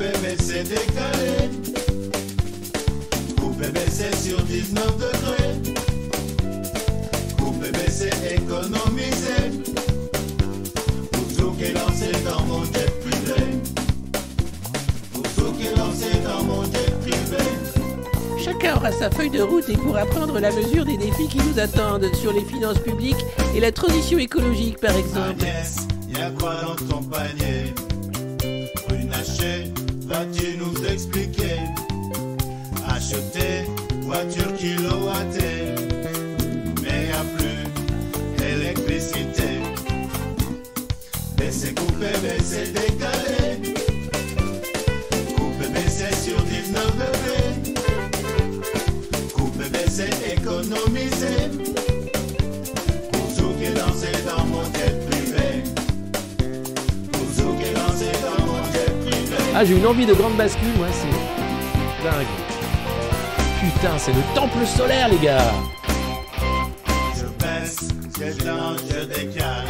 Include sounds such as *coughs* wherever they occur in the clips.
Coupé, mais c'est décalé. Coupé, mais c'est sur 19 degrés. Coupé, mais c'est économisé. Pour tout qui est lancé dans mon jet privé. Pour tout qui est lancé dans mon jet privé. Chacun aura sa feuille de route et pourra prendre la mesure des défis qui nous attendent sur les finances publiques et la transition écologique par exemple. Agnès, y'a quoi dans ton panier? Ah, j'ai une envie de grande bascule, moi, c'est dingue. Putain, c'est le temple solaire, les gars. Je baisse, j'étends, je décale.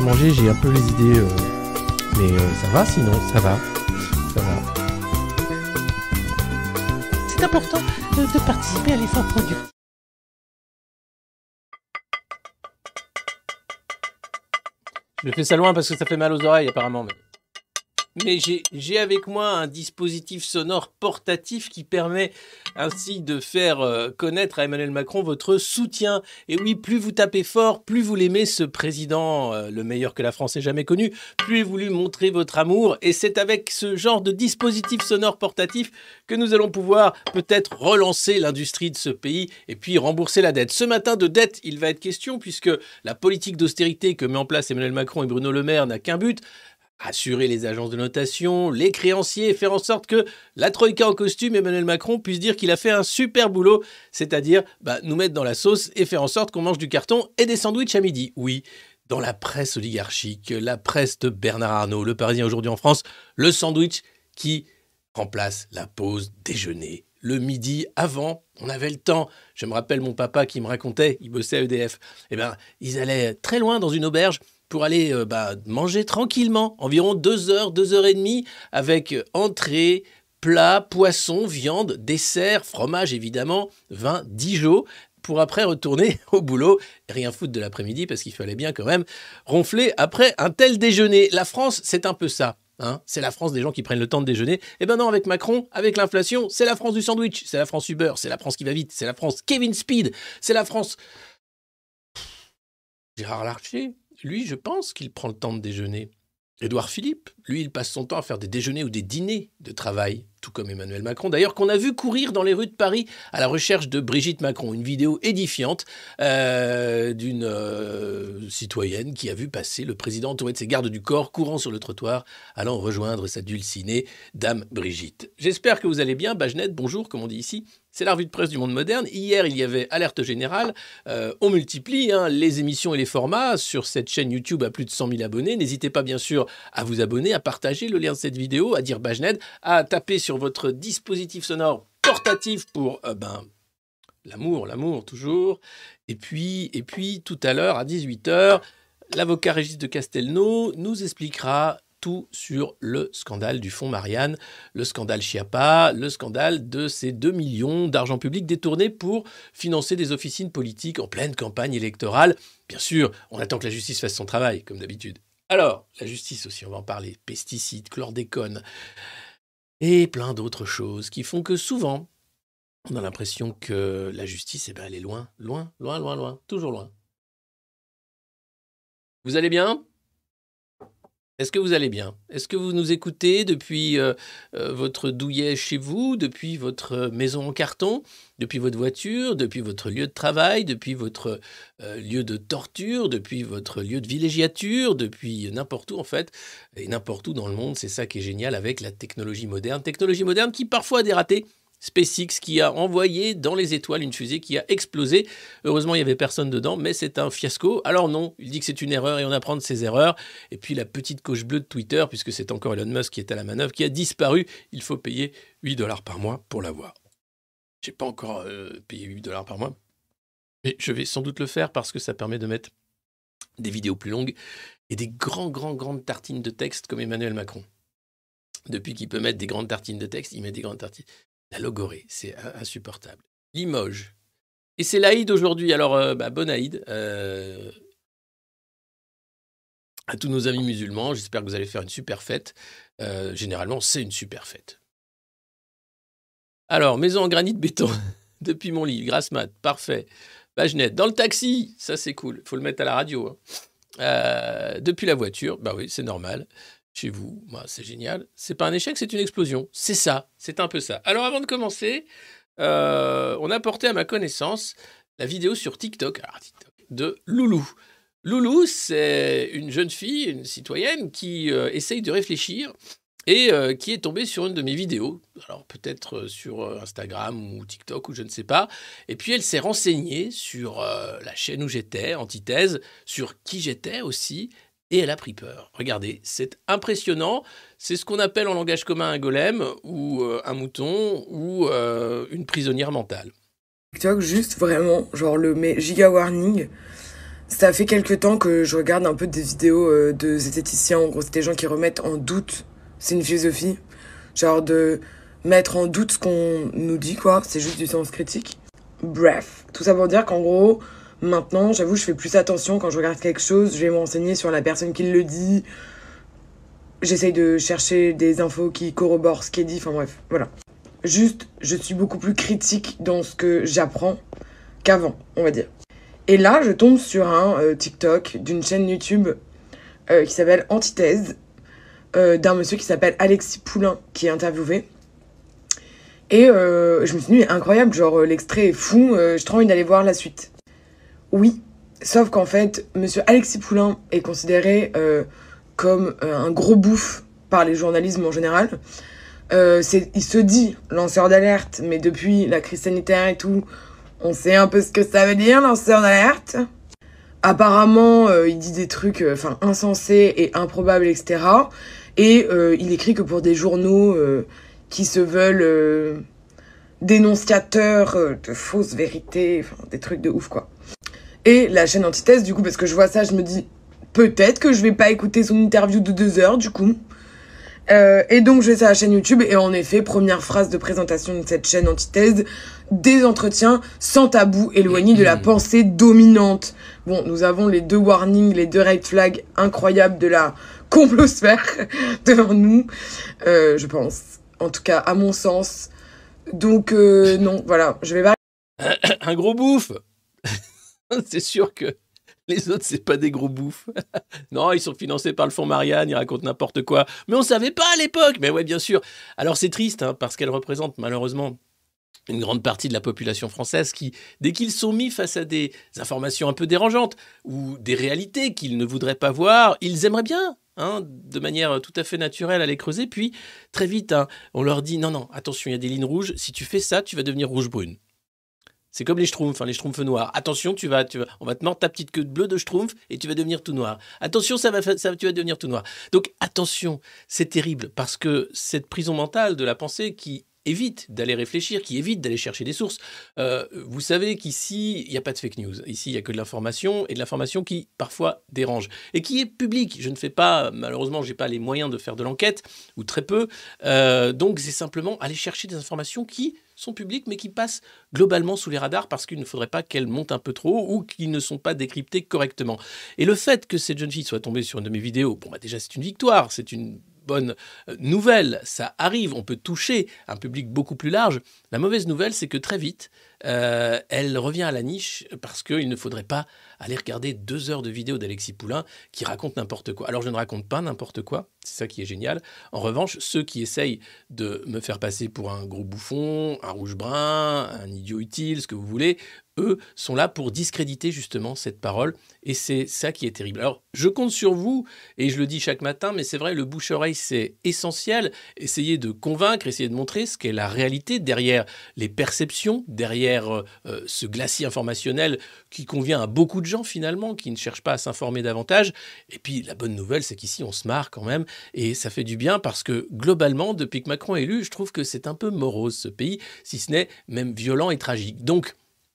15 jours que j'ai pas mangé, j'ai un peu les idées. euh, Mais euh, ça va sinon, ça va. Ça va. C'est important de, de participer à l'effort productif. Je fais ça loin parce que ça fait mal aux oreilles apparemment. Mais, mais j'ai- avec moi un dispositif sonore portatif qui permet ainsi de faire euh, connaître à Emmanuel Macron votre soutien. Et oui, plus vous tapez fort, plus vous l'aimez, ce président, euh, le meilleur que la France ait jamais connu, plus vous lui montrez votre amour. Et c'est avec ce genre de dispositif sonore portatif que nous allons pouvoir peut-être relancer l'industrie de ce pays et puis rembourser la dette. Ce matin, de dette, il va être question puisque la politique d'austérité que met en place Emmanuel Macron et Bruno Le Maire n'a qu'un but, assurer les agences de notation, les créanciers faire en sorte que la Troïka en costume, Emmanuel Macron, puisse dire qu'il a fait un super boulot, c'est-à-dire bah, nous mettre dans la sauce et faire en sorte qu'on mange du carton et des sandwichs à midi. Oui, dans la presse oligarchique, la presse de Bernard Arnault, le Parisien aujourd'hui en France, le sandwich qui remplace la pause déjeuner le midi avant. On avait le temps. Je me rappelle mon papa qui me racontait, il bossait à EDF. Eh ben, ils allaient très loin dans une auberge pour aller euh, bah, manger tranquillement, environ deux heures, deux heures et demie, avec entrée, plat, poisson, viande, dessert, fromage évidemment, vin, Dijon, pour après retourner *laughs* au boulot rien foutre de l'après-midi parce qu'il fallait bien quand même ronfler après un tel déjeuner. La France, c'est un peu ça. Hein c'est la France des gens qui prennent le temps de déjeuner. Eh ben non, avec Macron, avec l'inflation, c'est la France du sandwich, c'est la France Uber, c'est la France qui va vite, c'est la France Kevin Speed, c'est la France. Gérard Larcher, lui, je pense qu'il prend le temps de déjeuner. Édouard Philippe, lui, il passe son temps à faire des déjeuners ou des dîners de travail, tout comme Emmanuel Macron. D'ailleurs, qu'on a vu courir dans les rues de Paris à la recherche de Brigitte Macron. Une vidéo édifiante euh, d'une euh, citoyenne qui a vu passer le président entouré de ses gardes du corps courant sur le trottoir, allant rejoindre sa dulcinée, Dame Brigitte. J'espère que vous allez bien. Bajnet, bonjour, comme on dit ici. C'est la revue de presse du monde moderne. Hier, il y avait alerte générale. Euh, on multiplie hein, les émissions et les formats sur cette chaîne YouTube à plus de 100 000 abonnés. N'hésitez pas, bien sûr, à vous abonner, à partager le lien de cette vidéo, à dire Bajned, à taper sur votre dispositif sonore portatif pour euh, ben, l'amour, l'amour toujours. Et puis, et puis tout à l'heure, à 18h, l'avocat Régis de Castelnau nous expliquera tout sur le scandale du fonds Marianne, le scandale Chiappa, le scandale de ces 2 millions d'argent public détournés pour financer des officines politiques en pleine campagne électorale. Bien sûr, on attend que la justice fasse son travail, comme d'habitude. Alors, la justice aussi, on va en parler, pesticides, chlordécone, et plein d'autres choses qui font que souvent, on a l'impression que la justice, eh ben, elle est loin, loin, loin, loin, loin, toujours loin. Vous allez bien? Est-ce que vous allez bien? Est-ce que vous nous écoutez depuis euh, euh, votre douillet chez vous, depuis votre maison en carton, depuis votre voiture, depuis votre lieu de travail, depuis votre euh, lieu de torture, depuis votre lieu de villégiature, depuis n'importe où en fait, et n'importe où dans le monde, c'est ça qui est génial avec la technologie moderne. Technologie moderne qui parfois a des SpaceX qui a envoyé dans les étoiles une fusée qui a explosé. Heureusement, il n'y avait personne dedans, mais c'est un fiasco. Alors non, il dit que c'est une erreur et on apprend de ses erreurs. Et puis la petite coche bleue de Twitter, puisque c'est encore Elon Musk qui est à la manœuvre, qui a disparu. Il faut payer 8 dollars par mois pour l'avoir. Je n'ai pas encore euh, payé 8 dollars par mois, mais je vais sans doute le faire parce que ça permet de mettre des vidéos plus longues et des grands, grands, grandes tartines de texte comme Emmanuel Macron. Depuis qu'il peut mettre des grandes tartines de texte, il met des grandes tartines. La logorée, c'est insupportable. Limoges. Et c'est l'Aïd aujourd'hui. Alors, euh, bah, bonne Aïd. Euh, à tous nos amis musulmans, j'espère que vous allez faire une super fête. Euh, généralement, c'est une super fête. Alors, maison en granit béton. *laughs* Depuis mon lit, grasse mat, parfait. Bagenette, dans le taxi, ça c'est cool. Il faut le mettre à la radio. Hein. depuis la voiture, bah oui, c'est normal chez vous. Bah, c'est génial. C'est pas un échec, c'est une explosion. C'est ça, c'est un peu ça. Alors avant de commencer, euh, on a porté à ma connaissance la vidéo sur TikTok, de Loulou. Loulou, c'est une jeune fille, une citoyenne qui euh, essaye de réfléchir et euh, qui est tombée sur une de mes vidéos, alors peut-être sur Instagram ou TikTok ou je ne sais pas, et puis elle s'est renseignée sur la chaîne où j'étais, Antithèse, sur qui j'étais aussi, et elle a pris peur. Regardez, c'est impressionnant. C'est ce qu'on appelle en langage commun un golem ou euh, un mouton ou euh, une prisonnière mentale. TikTok, juste vraiment, genre le giga warning. Ça fait quelques temps que je regarde un peu des vidéos euh, de zététiciens. En gros, c'est des gens qui remettent en doute. C'est une philosophie. Genre de mettre en doute ce qu'on nous dit, quoi. C'est juste du sens critique. Bref, tout ça pour dire qu'en gros, Maintenant, j'avoue, je fais plus attention quand je regarde quelque chose. Je vais m'enseigner sur la personne qui le dit. J'essaye de chercher des infos qui corroborent ce qui est dit. Enfin bref, voilà. Juste, je suis beaucoup plus critique dans ce que j'apprends qu'avant, on va dire. Et là, je tombe sur un euh, TikTok d'une chaîne YouTube euh, qui s'appelle Antithèse, euh, d'un monsieur qui s'appelle Alexis Poulain, qui est interviewé. Et je me suis dit, incroyable, genre l'extrait est fou, j'ai trop envie d'aller voir la suite. Oui, sauf qu'en fait, monsieur Alexis Poulain est considéré euh, comme euh, un gros bouffe par les journalismes en général. Euh, il se dit lanceur d'alerte, mais depuis la crise sanitaire et tout, on sait un peu ce que ça veut dire, lanceur d'alerte. Apparemment, il dit des trucs enfin insensés et improbables, etc. Et il écrit que pour des journaux qui se veulent dénonciateurs euh, de fausses vérités, des trucs de ouf, quoi. Et la chaîne Antithèse, du coup, parce que je vois ça, je me dis, peut-être que je vais pas écouter son interview de deux heures, du coup. Euh, et donc, je vais sur la chaîne YouTube, et en effet, première phrase de présentation de cette chaîne Antithèse, des entretiens sans tabou, éloignés de la pensée dominante. Bon, nous avons les deux warnings, les deux red flags incroyables de la complosphère *laughs* devant nous, euh, je pense. En tout cas, à mon sens. Donc, euh, non, voilà, je vais *coughs* Un gros bouffe *laughs* C'est sûr que les autres, c'est pas des gros bouffes. *laughs* non, ils sont financés par le fonds Marianne, ils racontent n'importe quoi. Mais on savait pas à l'époque. Mais ouais, bien sûr. Alors c'est triste, hein, parce qu'elle représente malheureusement une grande partie de la population française qui, dès qu'ils sont mis face à des informations un peu dérangeantes ou des réalités qu'ils ne voudraient pas voir, ils aimeraient bien, hein, de manière tout à fait naturelle, aller creuser. Puis, très vite, hein, on leur dit non, non, attention, il y a des lignes rouges. Si tu fais ça, tu vas devenir rouge-brune. C'est comme les schtroumpfs, hein, les schtroumpfs noirs. Attention, tu vas, tu vas, on va te mordre ta petite queue bleue de schtroumpf et tu vas devenir tout noir. Attention, ça va, ça, tu vas devenir tout noir. Donc attention, c'est terrible parce que cette prison mentale de la pensée qui évite d'aller réfléchir, qui évite d'aller chercher des sources. Euh, vous savez qu'ici, il n'y a pas de fake news. Ici, il n'y a que de l'information et de l'information qui parfois dérange et qui est publique. Je ne fais pas, malheureusement, je n'ai pas les moyens de faire de l'enquête ou très peu. Euh, donc, c'est simplement aller chercher des informations qui sont publiques mais qui passent globalement sous les radars parce qu'il ne faudrait pas qu'elles montent un peu trop ou qu'ils ne sont pas décryptées correctement. Et le fait que cette jeune fille soit tombée sur une de mes vidéos, bon bah déjà c'est une victoire, c'est une bonne euh, nouvelle, ça arrive, on peut toucher un public beaucoup plus large. La mauvaise nouvelle, c'est que très vite, euh, elle revient à la niche parce qu'il ne faudrait pas aller regarder deux heures de vidéo d'Alexis Poulain qui raconte n'importe quoi. Alors je ne raconte pas n'importe quoi, c'est ça qui est génial. En revanche, ceux qui essayent de me faire passer pour un gros bouffon, un rouge-brun, un idiot utile, ce que vous voulez, sont là pour discréditer justement cette parole. Et c'est ça qui est terrible. Alors, je compte sur vous, et je le dis chaque matin, mais c'est vrai, le bouche-oreille, c'est essentiel. Essayez de convaincre, essayez de montrer ce qu'est la réalité derrière les perceptions, derrière euh, euh, ce glacis informationnel qui convient à beaucoup de gens finalement, qui ne cherchent pas à s'informer davantage. Et puis, la bonne nouvelle, c'est qu'ici, on se marre quand même, et ça fait du bien parce que globalement, depuis que Macron est élu, je trouve que c'est un peu morose ce pays, si ce n'est même violent et tragique. Donc,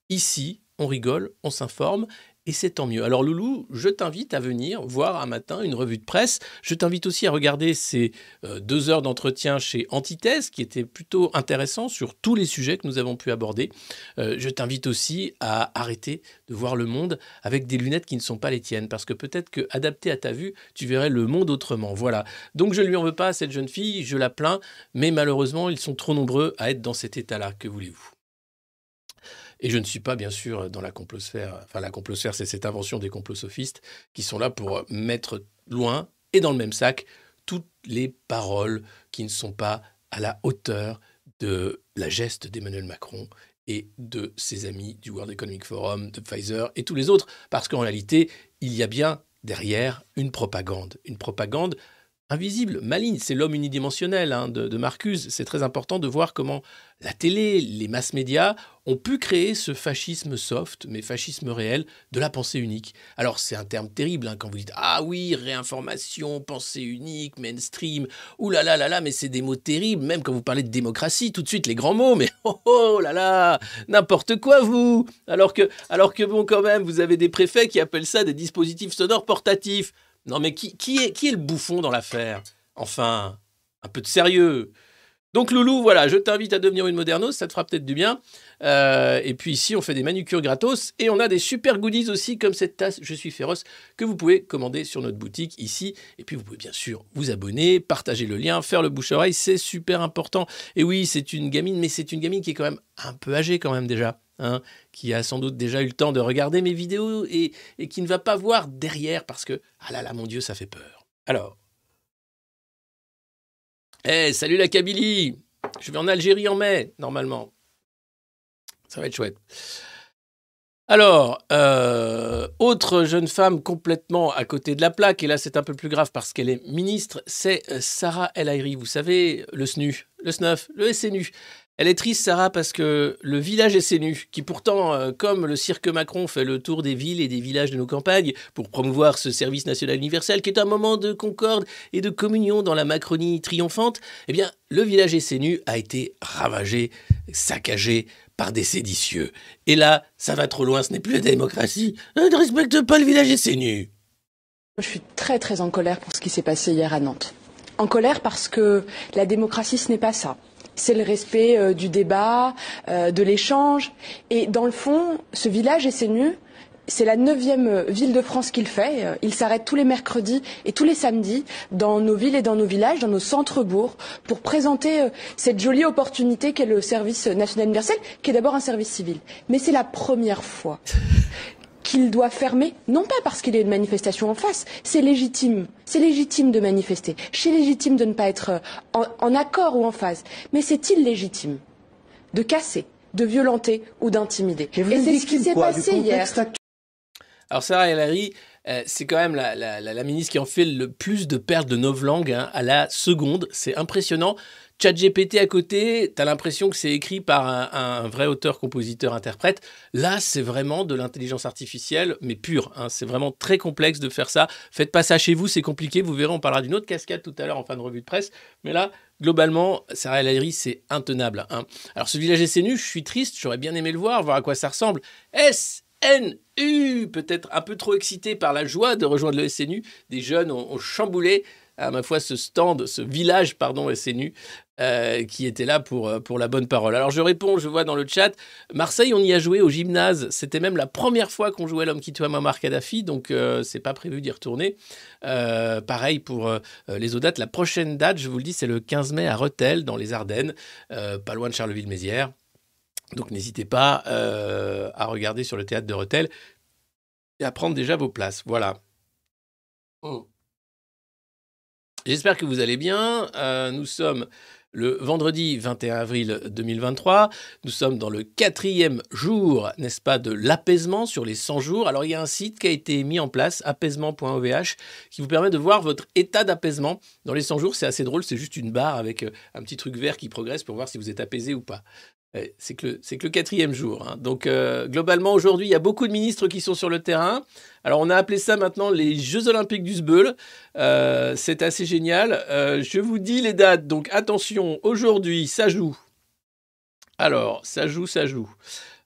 Ici, on rigole, on s'informe et c'est tant mieux. Alors Loulou, je t'invite à venir voir un matin une revue de presse. Je t'invite aussi à regarder ces euh, deux heures d'entretien chez Antithèse, qui étaient plutôt intéressants sur tous les sujets que nous avons pu aborder. Euh, je t'invite aussi à arrêter de voir le monde avec des lunettes qui ne sont pas les tiennes, parce que peut-être que adapté à ta vue, tu verrais le monde autrement. Voilà. Donc je ne lui en veux pas cette jeune fille, je la plains, mais malheureusement, ils sont trop nombreux à être dans cet état-là. Que voulez-vous? Et je ne suis pas, bien sûr, dans la complosphère. Enfin, la complosphère, c'est cette invention des complosophistes qui sont là pour mettre loin et dans le même sac toutes les paroles qui ne sont pas à la hauteur de la geste d'Emmanuel Macron et de ses amis du World Economic Forum, de Pfizer et tous les autres. Parce qu'en réalité, il y a bien derrière une propagande. Une propagande invisible, maligne. C'est l'homme unidimensionnel hein, de, de, Marcuse. C'est très important de voir comment la télé, les masses médias ont pu créer ce fascisme soft, mais fascisme réel, de la pensée unique. Alors c'est un terme terrible hein, quand vous dites ah oui réinformation, pensée unique, mainstream. Ouh là là là là, mais c'est des mots terribles. Même quand vous parlez de démocratie, tout de suite les grands mots. Mais *laughs* oh, oh là là, n'importe quoi vous. Alors que alors que bon quand même, vous avez des préfets qui appellent ça des dispositifs sonores portatifs. Non mais qui, est, qui est le bouffon dans l'affaire? Enfin, un peu de sérieux. Donc Loulou, voilà, je t'invite à devenir une modernos, ça te fera peut-être du bien. Euh, et puis ici, on fait des manucures gratos et on a des super goodies aussi, comme cette tasse Je suis féroce, que vous pouvez commander sur notre boutique ici. Et puis vous pouvez bien sûr vous abonner, partager le lien, faire le bouche-oreille, c'est super important. Et oui, c'est une gamine, mais c'est une gamine qui est quand même un peu âgée quand même déjà. Hein, qui a sans doute déjà eu le temps de regarder mes vidéos et, qui ne va pas voir derrière parce que, ah là là, mon Dieu, ça fait peur. Alors, eh, salut la Kabylie Je vais en Algérie en mai, normalement. Ça va être chouette. Alors, euh, autre jeune femme complètement à côté de la plaque, et là c'est un peu plus grave parce qu'elle est ministre, c'est euh, Sarah El Haïry. Vous savez, le SNU, le SNUF, le SNU. Elle est triste, Sarah, parce que le village SNU, qui pourtant, euh, comme le cirque Macron, fait le tour des villes et des villages de nos campagnes pour promouvoir ce service national universel, qui est un moment de concorde et de communion dans la Macronie triomphante, eh bien, le village SNU a été ravagé, saccagé par des séditieux. Et là, ça va trop loin, ce n'est plus la démocratie. On ne respecte pas le village SNU. Je suis très très en colère pour ce qui s'est passé hier à Nantes. En colère parce que la démocratie, ce n'est pas ça c'est le respect euh, du débat, euh, de l'échange. Et dans le fond, ce village SNU, c'est la neuvième ville de France qu'il fait. Il s'arrête tous les mercredis et tous les samedis dans nos villes et dans nos villages, dans nos centres-bourgs, pour présenter euh, cette jolie opportunité qu'est le service national universel, qui est d'abord un service civil. Mais c'est la première fois qu'il doit fermer, non pas parce qu'il y a une manifestation en face, c'est légitime, c'est légitime de manifester, c'est légitime de ne pas être en, en accord ou en phase, mais c'est illégitime de casser, de violenter ou d'intimider. Et c'est ce qui s'est passé hier. Alors Sarah Haïry, euh, c'est quand même la, la, la, la, ministre qui en fait le plus de pertes de novlangue hein, à la seconde. C'est impressionnant. ChatGPT à côté, tu as l'impression que c'est écrit par un, vrai auteur, compositeur, interprète. Là, c'est vraiment de l'intelligence artificielle, mais pure. Hein. C'est vraiment très complexe de faire ça. Faites pas ça chez vous, c'est compliqué. Vous verrez, on parlera d'une autre cascade tout à l'heure en fin de revue de presse. Mais là, globalement, Sarah El c'est intenable. Hein. Alors, ce village SNU, je suis triste, j'aurais bien aimé le voir, voir à quoi ça ressemble. SNU Peut-être un peu trop excité par la joie de rejoindre le SNU. Des jeunes ont chamboulé à ma foi ce stand, ce village, pardon, SNU, euh, qui était là pour, euh, pour la bonne parole. Alors je réponds, je vois dans le chat, Marseille, on y a joué au gymnase. C'était même la première fois qu'on jouait l'homme qui tue Muammar Kadhafi, donc euh, c'est pas prévu d'y retourner. Euh, pareil pour les autres dates. La prochaine date, je vous le dis, c'est le 15 mai à Rethel, dans les Ardennes, pas loin de Charleville-Mézières. Donc n'hésitez pas à regarder sur le théâtre de Rethel et à prendre déjà vos places. Voilà. Oh. J'espère que vous allez bien. Euh, nous sommes le vendredi 21 avril 2023. Nous sommes dans le quatrième jour, n'est-ce pas, de l'apaisement sur les 100 jours. Alors, il y a un site qui a été mis en place, apaisement.ovh, qui vous permet de voir votre état d'apaisement dans les 100 jours. C'est assez drôle, c'est juste une barre avec euh, un petit truc vert qui progresse pour voir si vous êtes apaisé ou pas. C'est que, le, c'est que le quatrième jour. Hein. Donc, euh, globalement, aujourd'hui, il y a beaucoup de ministres qui sont sur le terrain. Alors, on a appelé ça maintenant les Jeux Olympiques du Sbeul. Euh, c'est assez génial. Euh, je vous dis les dates. Donc, attention, aujourd'hui, ça joue. Alors, ça joue, ça joue.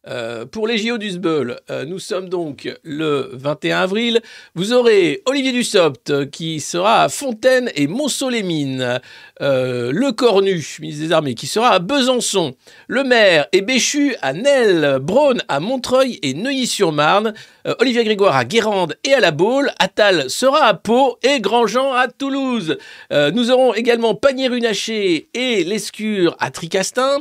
Euh, pour les JO du Sbeul, euh, nous sommes donc le 21 avril. Vous aurez Olivier Dussopt euh, qui sera à Fontaine et Montceau-les-Mines. Euh, le Cornu, ministre des Armées, qui sera à Besançon. Le maire et Béchu à Nesle. Braun à Montreuil et Neuilly-sur-Marne. Olivier Grégoire à Guérande et à La Baule. Attal sera à Pau et Grandjean à Toulouse. Nous aurons également Panier-Runacher et Lescure à Tricastin.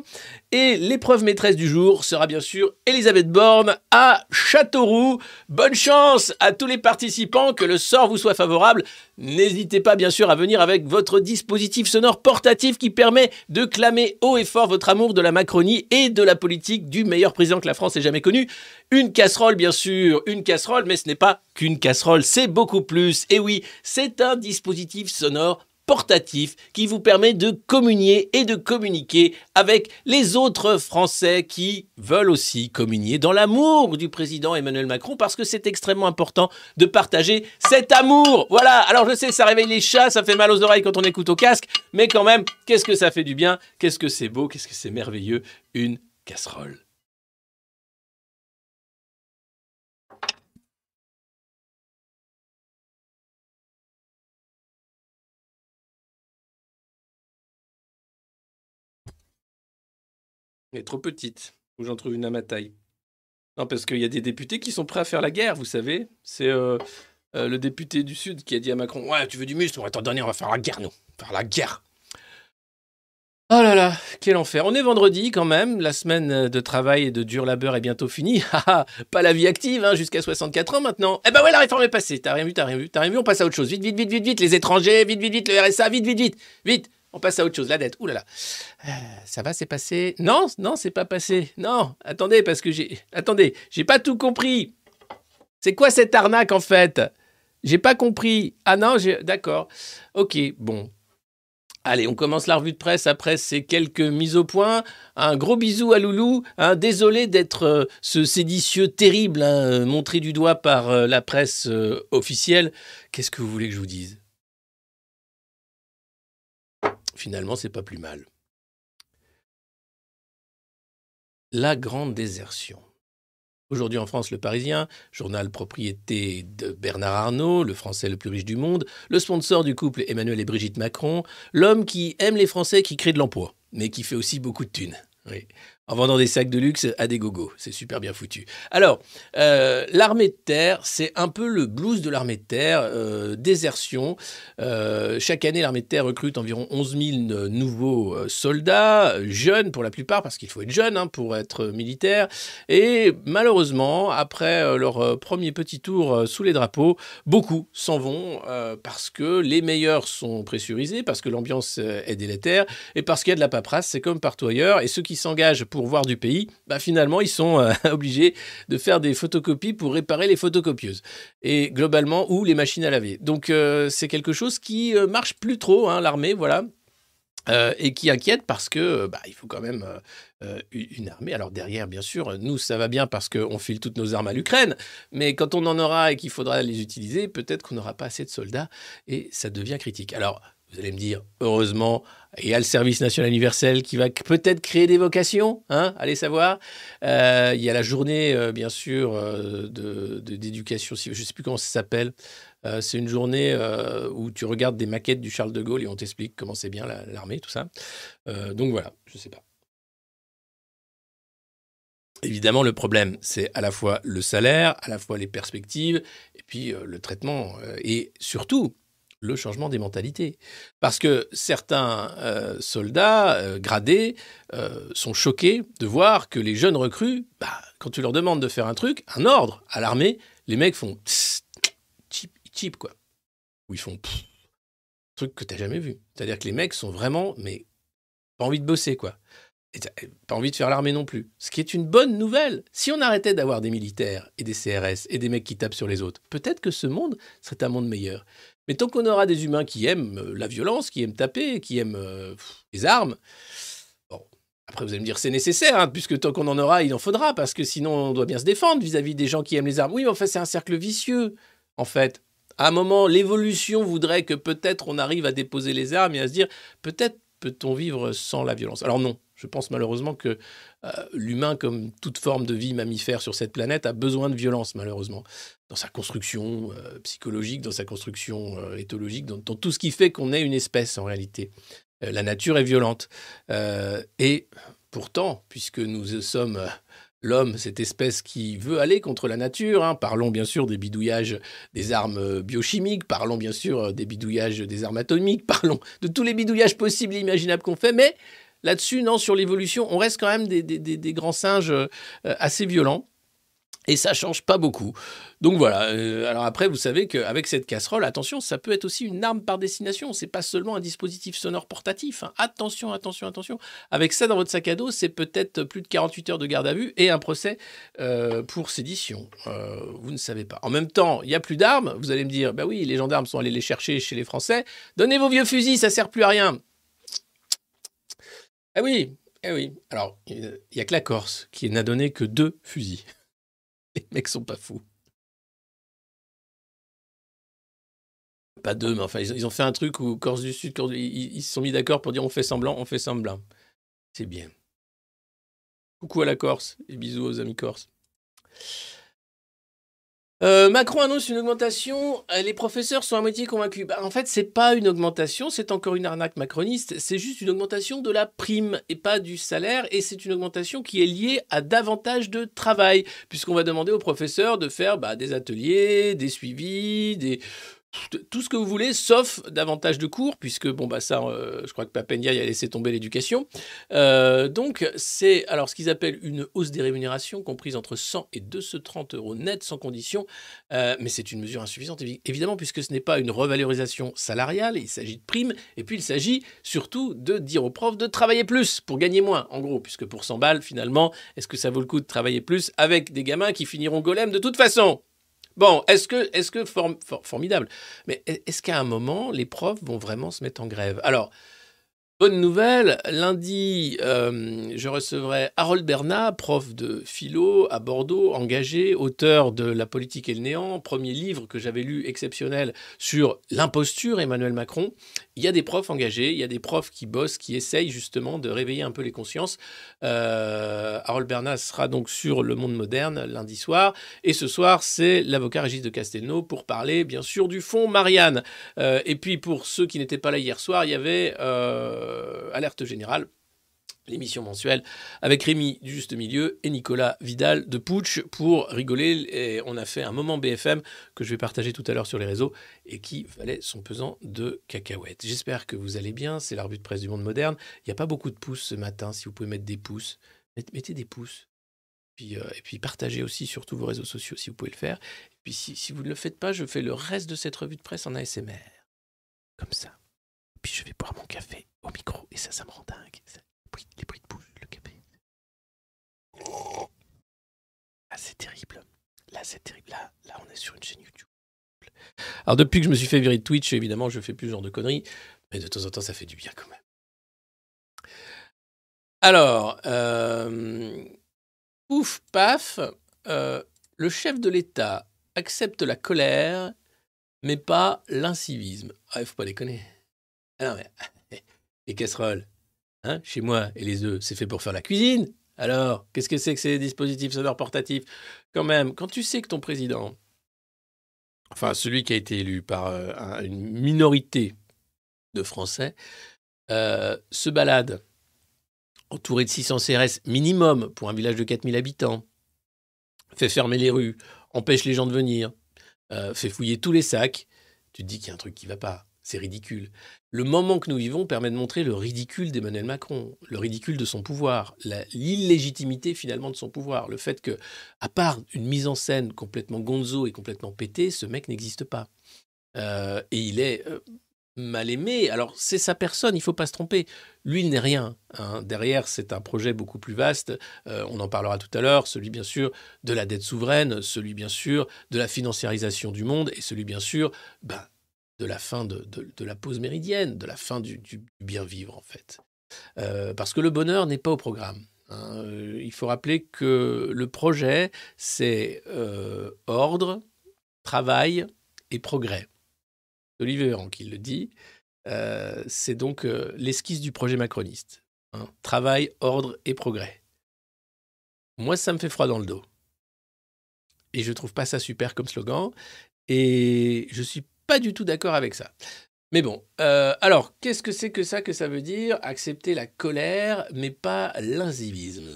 Et l'épreuve maîtresse du jour sera bien sûr Elisabeth Borne à Châteauroux. Bonne chance à tous les participants, que le sort vous soit favorable. N'hésitez pas bien sûr à venir avec votre dispositif sonore portatif qui permet de clamer haut et fort votre amour de la Macronie et de la politique du meilleur président que la France ait jamais connu. Une casserole bien sûr, une casserole, mais ce n'est pas qu'une casserole, c'est beaucoup plus. Et oui, c'est un dispositif sonore portatif qui vous permet de communier et de communiquer avec les autres Français qui veulent aussi communier dans l'amour du président Emmanuel Macron parce que c'est extrêmement important de partager cet amour. Voilà, alors je sais, ça réveille les chats, ça fait mal aux oreilles quand on écoute au casque, mais quand même, qu'est-ce que ça fait du bien, qu'est-ce que c'est beau, qu'est-ce que c'est merveilleux, une casserole. Elle est trop petite. Ou j'en trouve une à ma taille. Non, parce qu'il y a des députés qui sont prêts à faire la guerre, vous savez. C'est euh, euh, le député du Sud qui a dit à Macron Ouais, tu veux du muscle On va t'en donner, on va faire la guerre, nous. Faire la guerre. Oh là là, quel enfer. On est vendredi quand même. La semaine de travail et de dur labeur est bientôt finie. *laughs* Pas la vie active, hein, jusqu'à 64 ans maintenant. Eh ben ouais, la réforme est passée. T'as rien vu, t'as rien vu, t'as rien vu. On passe à autre chose. Vite, vite, vite, vite, vite. Les étrangers, vite, vite, vite. Le RSA, vite, vite, vite. Vite. On passe à autre chose, la dette. Ouh là là. Euh, ça va, c'est passé? Non, non, c'est pas passé. Non, attendez, parce que j'ai. Attendez, j'ai pas tout compris. C'est quoi cette arnaque en fait? J'ai pas compris. Ah non, j'ai. D'accord. Ok, bon. Allez, on commence la revue de presse après ces quelques mises au point. Un gros bisou à Loulou. hein. désolé d'être euh, ce séditieux terrible hein, montré du doigt par euh, la presse officielle. Qu'est-ce que vous voulez que je vous dise? Finalement, c'est pas plus mal. La grande désertion. Aujourd'hui en France, le Parisien, journal propriété de Bernard Arnault, le Français le plus riche du monde, le sponsor du couple Emmanuel et Brigitte Macron, l'homme qui aime les Français, qui crée de l'emploi, mais qui fait aussi beaucoup de thunes. En vendant des sacs de luxe à des gogos. C'est super bien foutu. Alors, euh, l'armée de terre, c'est un peu le blues de l'armée de terre, euh, désertion. Euh, chaque année, l'armée de terre recrute environ 11 000 nouveaux soldats, jeunes pour la plupart, parce qu'il faut être jeune hein, pour être militaire. Et malheureusement, après leur premier petit tour sous les drapeaux, beaucoup s'en vont parce que les meilleurs sont pressurisés, parce que l'ambiance est délétère et parce qu'il y a de la paperasse, c'est comme partout ailleurs. Et ceux qui s'engagent pour voir du pays, bah, finalement, ils sont euh, *laughs* obligés de faire des photocopies pour réparer les photocopieuses. Et globalement, ou les machines à laver. Donc, euh, c'est quelque chose qui euh, marche plus trop, hein, l'armée, voilà. Et qui inquiète parce que bah, il faut quand même une armée. Alors derrière, bien sûr, nous ça va bien parce qu'on file toutes nos armes à l'Ukraine, mais quand on en aura et qu'il faudra les utiliser, peut-être qu'on n'aura pas assez de soldats et ça devient critique. Alors vous allez me dire, heureusement, il y a le service national universel qui va peut-être créer des vocations, hein, allez savoir. Euh, il y a la journée, euh, bien sûr, euh, de- de- d'éducation civile, je ne sais plus comment ça s'appelle. C'est une journée où tu regardes des maquettes du Charles de Gaulle et on t'explique comment c'est bien la- l'armée, tout ça. Donc voilà, je ne sais pas. Évidemment, le problème, c'est à la fois le salaire, à la fois les perspectives, et puis le traitement, et surtout le changement des mentalités. Parce que certains euh, soldats euh, gradés euh, sont choqués de voir que les jeunes recrues, bah, quand tu leur demandes de faire un truc, un ordre à l'armée, les mecs font cheap, cheap, quoi. Ou ils font pff, truc que tu n'as jamais vu. C'est-à-dire que les mecs sont vraiment, mais pas envie de bosser, quoi. T'as pas envie de faire l'armée non plus. Ce qui est une bonne nouvelle. Si on arrêtait d'avoir des militaires et des CRS et des mecs qui tapent sur les autres, peut-être que ce monde serait un monde meilleur. Mais tant qu'on aura des humains qui aiment euh, la violence, qui aiment taper, qui aiment euh, les armes, après vous allez me dire c'est nécessaire, hein, puisque tant qu'on en aura, il en faudra, parce que sinon on doit bien se défendre vis-à-vis des gens qui aiment les armes. Oui, mais en fait c'est un cercle vicieux, en fait. À un moment, l'évolution voudrait que peut-être on arrive à déposer les armes et à se dire peut-être peut-on vivre sans la violence. Alors non, je pense malheureusement que euh, l'humain, comme toute forme de vie mammifère sur cette planète, a besoin de violence, malheureusement, dans sa construction euh, psychologique, dans sa construction euh, éthologique, dans, tout ce qui fait qu'on est une espèce en réalité. La nature est violente. Et pourtant, puisque nous sommes l'homme, cette espèce qui veut aller contre la nature, hein, parlons bien sûr des bidouillages des armes biochimiques, parlons bien sûr des bidouillages des armes atomiques, *laughs* parlons de tous les bidouillages possibles et imaginables qu'on fait, mais Là-dessus, non, sur l'évolution, on reste quand même des, grands singes euh, assez violents. Et ça change pas beaucoup. Donc voilà. euh, alors après, vous savez qu'avec cette casserole, attention, ça peut être aussi une arme par destination. C'est pas seulement un dispositif sonore portatif. hein. Attention, attention, attention. Avec ça dans votre sac à dos, c'est peut-être plus de 48 heures de garde à vue et un procès euh, pour sédition. Vous ne savez pas. En même temps, il y a plus d'armes. Vous allez me dire, bah oui, les gendarmes sont allés les chercher chez les Français. Donnez vos vieux fusils, ça sert plus à rien. Ah oui, eh oui. Alors, il n'y a que la Corse qui n'a donné que deux fusils. *laughs* Les mecs sont pas fous. Pas deux, mais enfin, ils, ont fait un truc où Corse du Sud, ils se sont mis d'accord pour dire on fait semblant, on fait semblant. C'est bien. Coucou à la Corse et bisous aux amis corses. Euh, Macron annonce une augmentation. euh, Les professeurs sont à moitié convaincus. Bah, en fait, c'est pas une augmentation, c'est encore une arnaque macroniste. C'est juste une augmentation de la prime et pas du salaire. Et c'est une augmentation qui est liée à davantage de travail, puisqu'on va demander aux professeurs de faire bah, des ateliers, des suivis, des tout ce que vous voulez, sauf davantage de cours, puisque bon bah ça, euh, je crois que Papendia a laissé tomber l'éducation. Euh, donc c'est alors ce qu'ils appellent une hausse des rémunérations comprise entre 100 et 230 euros net sans condition, Euh, mais c'est une mesure insuffisante évi- évidemment puisque ce n'est pas une revalorisation salariale, il s'agit de primes et puis il s'agit surtout de dire aux profs de travailler plus pour gagner moins en gros, puisque pour 100 balles finalement, est-ce que ça vaut le coup de travailler plus avec des gamins qui finiront golem de toute façon? Bon, est-ce que, est-ce que form- for- formidable. Mais est-ce qu'à un moment, les profs vont vraiment se mettre en grève? Alors, Bonne nouvelle, lundi, euh, je recevrai Harold Bernat, prof de philo à Bordeaux, engagé, auteur de La politique et le néant, premier livre que j'avais lu exceptionnel sur l'imposture Emmanuel Macron. Il y a des profs engagés, il y a des profs qui bossent, qui essayent justement de réveiller un peu les consciences. Euh, Harold Bernat sera donc sur Le Monde Moderne lundi soir. Et ce soir, c'est l'avocat Régis de Castelnau pour parler bien sûr du fonds Marianne. Euh, et puis pour ceux qui n'étaient pas là hier soir, il y avait... Euh, Alerte Générale, l'émission mensuelle, avec Rémi du Juste Milieu et Nicolas Vidal de Pouch pour rigoler. Et on a fait un moment BFM que je vais partager tout à l'heure sur les réseaux et qui valait son pesant de cacahuètes. J'espère que vous allez bien. C'est l'arbitre de presse du monde moderne. Il n'y a pas beaucoup de pouces ce matin. Si vous pouvez mettre des pouces, mettez des pouces. Puis, euh, et puis partagez aussi sur tous vos réseaux sociaux si vous pouvez le faire. Et puis si, si vous ne le faites pas, je fais le reste de cette revue de presse en ASMR. Comme ça. Puis je vais boire mon café au micro et ça, ça me rend dingue. Les, bruits, les bruits de bouche, le café. Ah, c'est terrible. Là, c'est terrible. Là, là, on est sur une chaîne YouTube. Alors, depuis que je me suis fait virer de Twitch, évidemment, je fais plus ce genre de conneries. Mais de temps en temps, ça fait du bien quand même. Alors, euh, ouf, paf, euh, le chef de l'État accepte la colère, mais pas l'incivisme. Ah, il faut pas déconner. Ah non, mais les casseroles, hein, chez moi, et les œufs, c'est fait pour faire la cuisine. Alors, qu'est-ce que c'est que ces dispositifs sonores portatifs? Quand même, quand tu sais que ton président, enfin celui qui a été élu par euh, un- une minorité de Français, euh, se balade entouré de 600 CRS minimum pour un village de 4000 habitants, fait fermer les rues, empêche les gens de venir, euh, fait fouiller tous les sacs, tu te dis qu'il y a un truc qui va pas. C'est ridicule. Le moment que nous vivons permet de montrer le ridicule d'Emmanuel Macron, le ridicule de son pouvoir, l'illégitimité finalement de son pouvoir, le fait que, à part une mise en scène complètement gonzo et complètement pété, ce mec n'existe pas. Euh, et il est euh, mal aimé. Alors c'est sa personne, il faut pas se tromper. Lui, il n'est rien. hein. Derrière, c'est un projet beaucoup plus vaste. Euh, on en parlera tout à l'heure. Celui, bien sûr, de la dette souveraine, celui, bien sûr, de la financiarisation du monde, et celui, bien sûr, ben, de la fin de, la pause méridienne, de la fin du, bien vivre, en fait. Euh, parce que le bonheur n'est pas au programme. hein. Euh, il faut rappeler que le projet, c'est euh, ordre, travail et progrès. Olivier Véran qui le dit. C'est donc l'esquisse du projet macroniste. hein. Travail, ordre et progrès. Moi, ça me fait froid dans le dos. Et je trouve pas ça super comme slogan. Et je suis pas du tout d'accord avec ça. Mais bon, euh, alors, qu'est-ce que c'est que ça que ça veut dire? Accepter la colère, mais pas l'incivisme.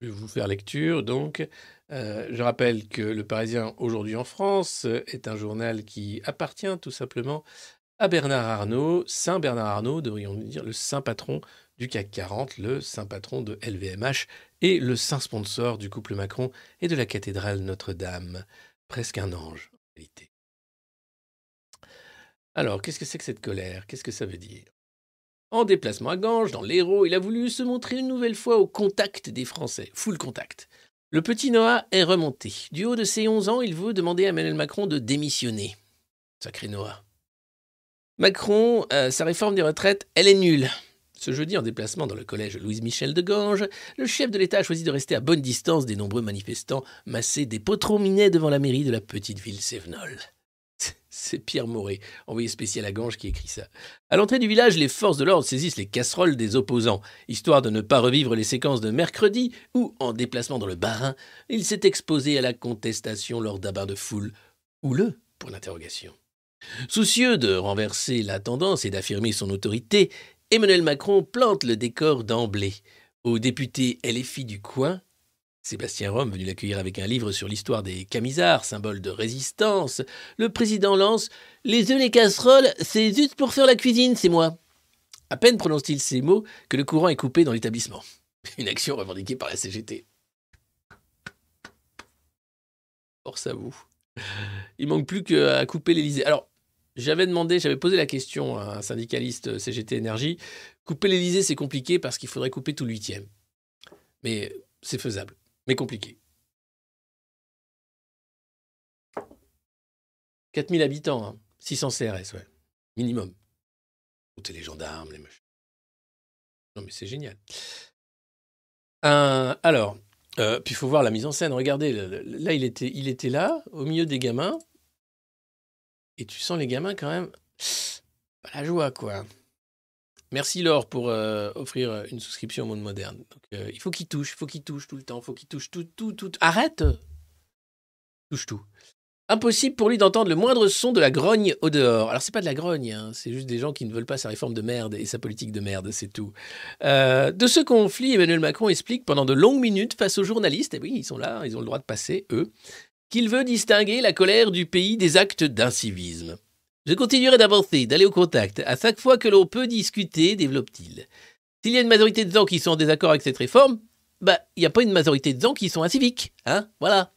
Je vais vous faire lecture, donc. Euh, je rappelle que Le Parisien, aujourd'hui en France, est un journal qui appartient tout simplement à Bernard Arnault, Saint Bernard Arnault, devrions-nous dire, le saint patron du CAC 40, le saint patron de LVMH et le saint sponsor du couple Macron et de la cathédrale Notre-Dame. Presque un ange, en réalité. Alors, qu'est-ce que c'est que cette colère? Qu'est-ce que ça veut dire? En déplacement à Ganges, dans l'Hérault, il a voulu se montrer une nouvelle fois au contact des Français, full contact. Le petit Noah est remonté. Du haut de ses 11 ans, il veut demander à Emmanuel Macron de démissionner. Sacré Noah. Macron, euh, sa réforme des retraites, elle est nulle. Ce jeudi, en déplacement dans le collège Louise-Michel de Ganges, le chef de l'État a choisi de rester à bonne distance des nombreux manifestants massés des potrominets devant la mairie de la petite ville Sévenol. C'est Pierre Moret, envoyé spécial à Ganges, qui écrit ça. À l'entrée du village, les forces de l'ordre saisissent les casseroles des opposants, histoire de ne pas revivre les séquences de mercredi où, en déplacement dans le Bas-Rhin, il s'est exposé à la contestation lors d'un bain de foule. Houleux, pour l'interrogation. Soucieux de renverser la tendance et d'affirmer son autorité, Emmanuel Macron plante le décor d'emblée. Au député LFI du coin, Sébastien Rome, venu l'accueillir avec un livre sur l'histoire des camisards, symbole de résistance, le président lance Les œufs, les casseroles, c'est juste pour faire la cuisine, c'est moi. À peine prononce-t-il ces mots que le courant est coupé dans l'établissement. *laughs* Une action revendiquée par la CGT. Force à vous. Il manque plus qu'à couper l'Elysée. Alors, j'avais demandé, j'avais posé la question à un syndicaliste CGT Énergie. Couper l'Elysée, c'est compliqué parce qu'il faudrait couper tout le huitième. Mais c'est faisable, mais compliqué. 4000 habitants, hein. 600 CRS, ouais. Minimum. Écoutez les gendarmes, les machins. Non, mais c'est génial. Euh, alors, euh, puis il faut voir la mise en scène. Regardez, là, il était, là, au milieu des gamins. Et tu sens les gamins quand même. La joie, quoi. Merci Laure pour euh, offrir une souscription au monde moderne. Euh, il faut qu'il touche, il faut qu'il touche tout le temps, il faut qu'il touche tout, tout, tout. Arrête Touche tout. Impossible pour lui d'entendre le moindre son de la grogne au dehors. Alors, c'est pas de la grogne, hein, c'est juste des gens qui ne veulent pas sa réforme de merde et sa politique de merde, c'est tout. Euh, de ce conflit, Emmanuel Macron explique pendant de longues minutes face aux journalistes, et oui, ils sont là, ils ont le droit de passer, eux, qu'il veut distinguer la colère du pays des actes d'incivisme. Je continuerai d'avancer, d'aller au contact. À chaque fois que l'on peut discuter, développe-t-il. S'il y a une majorité de gens qui sont en désaccord avec cette réforme, bah, il n'y a pas une majorité de gens qui sont inciviques, hein, voilà.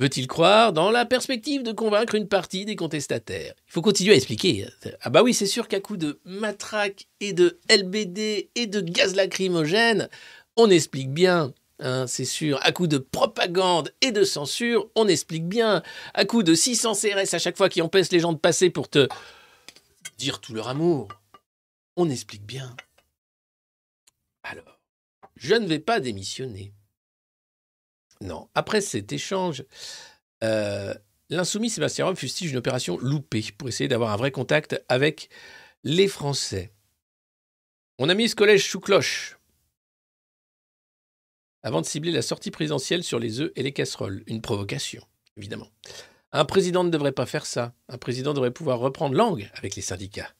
Veut-il croire dans la perspective de convaincre une partie des contestataires? Il faut continuer à expliquer. Ah bah oui, c'est sûr qu'à coup de matraque et de LBD et de gaz lacrymogène, on explique bien. Hein, c'est sûr, à coup de propagande et de censure, on explique bien. À coup de 600 CRS à chaque fois qui empêchent les gens de passer pour te dire tout leur amour, on explique bien. Alors, je ne vais pas démissionner. Non, après cet échange, euh, l'insoumis Sébastien Rome fustige une opération loupée pour essayer d'avoir un vrai contact avec les Français. On a mis ce collège sous cloche avant de cibler la sortie présidentielle sur les œufs et les casseroles. Une provocation, évidemment. Un président ne devrait pas faire ça. Un président devrait pouvoir reprendre langue avec les syndicats.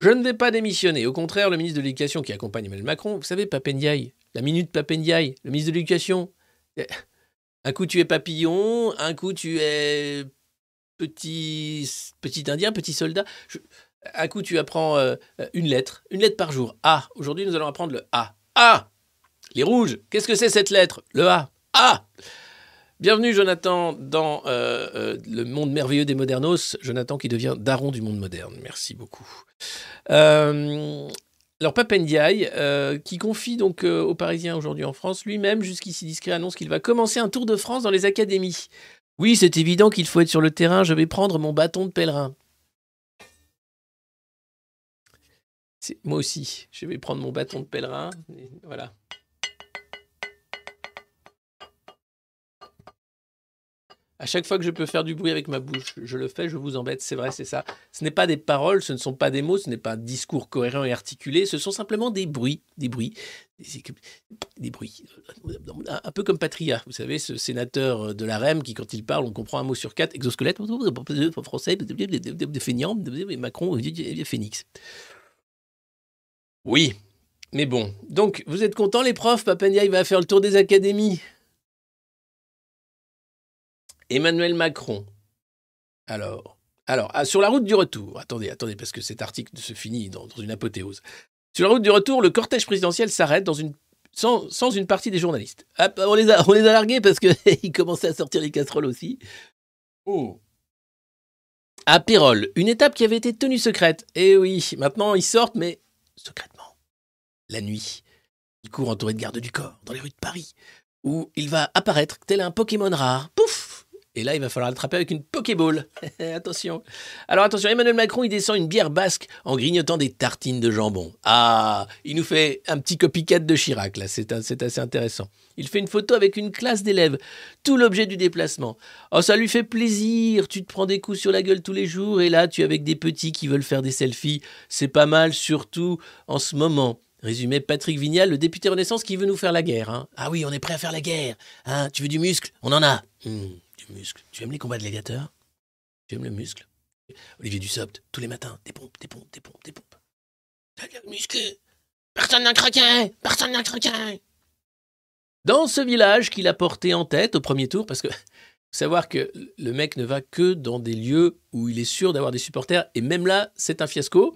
Je ne vais pas démissionner. Au contraire, le ministre de l'Éducation qui accompagne Emmanuel Macron, vous savez, Papendiaï, la minute Papendiaï, le ministre de l'Éducation. Eh, Un coup tu es papillon, un coup tu es petit, petit indien, petit soldat. Un coup tu apprends euh, une lettre, une lettre par jour. A. Aujourd'hui nous allons apprendre le A. A. Les rouges. Qu'est-ce que c'est cette lettre? Le A. A. Bienvenue Jonathan dans euh, euh, le monde merveilleux des modernos. Jonathan qui devient daron du monde moderne. Merci beaucoup. Euh, alors Papendiaï, qui confie donc aux Parisiens aujourd'hui en France, lui-même, jusqu'ici discret, annonce qu'il va commencer un tour de France dans les académies. Oui, c'est évident qu'il faut être sur le terrain, je vais prendre mon bâton de pèlerin. Moi aussi, je vais prendre mon bâton de pèlerin. voilà. À chaque fois que je peux faire du bruit avec ma bouche, je le fais, je vous embête, c'est vrai, c'est ça. Ce n'est pas des paroles, ce ne sont pas des mots, ce n'est pas un discours cohérent et articulé, ce sont simplement des bruits, des bruits, des, bruits. Un peu comme Patria, vous savez, ce sénateur de la REM qui, quand il parle, on comprend un mot sur quatre, exosquelette, français, des feignants, Macron, phénix. Oui, mais bon. Donc, vous êtes contents, les profs? Papendia, il va faire le tour des académies? Emmanuel Macron. Alors, alors ah, sur la route du retour, attendez, attendez, parce que cet article se finit dans, dans une apothéose. Sur la route du retour, le cortège présidentiel s'arrête dans une, sans, sans une partie des journalistes. Hop, on, les a, on les a largués parce qu'ils *laughs* commençaient à sortir les casseroles aussi. Oh. À Pérol, une étape qui avait été tenue secrète. Et oui, maintenant ils sortent, mais secrètement. La nuit, il court entouré de gardes du corps dans les rues de Paris, où il va apparaître tel un Pokémon rare. Pouf et là, il va falloir l'attraper avec une Pokéball. *laughs* attention. Alors attention, Emmanuel Macron, il descend une bière basque en grignotant des tartines de jambon. Ah, il nous fait un petit copycat de Chirac, là, c'est assez intéressant. Il fait une photo avec une classe d'élèves, tout l'objet du déplacement. Oh, ça lui fait plaisir, tu te prends des coups sur la gueule tous les jours, et là, tu es avec des petits qui veulent faire des selfies. C'est pas mal, surtout en ce moment. Résumé Patrick Vignal, le député Renaissance qui veut nous faire la guerre. hein. Ah oui, on est prêt à faire la guerre. Hein, tu veux du muscle? On en a. Hmm, muscle. Tu aimes les combats de gladiateurs? Tu aimes le muscle? Olivier Dussopt, tous les matins, des pompes, des pompes, des pompes, des pompes. Le muscle Personne n'a craqué Personne n'a Dans ce village qu'il a porté en tête au premier tour, parce que savoir que le mec ne va que dans des lieux où il est sûr d'avoir des supporters, et même là, c'est un fiasco.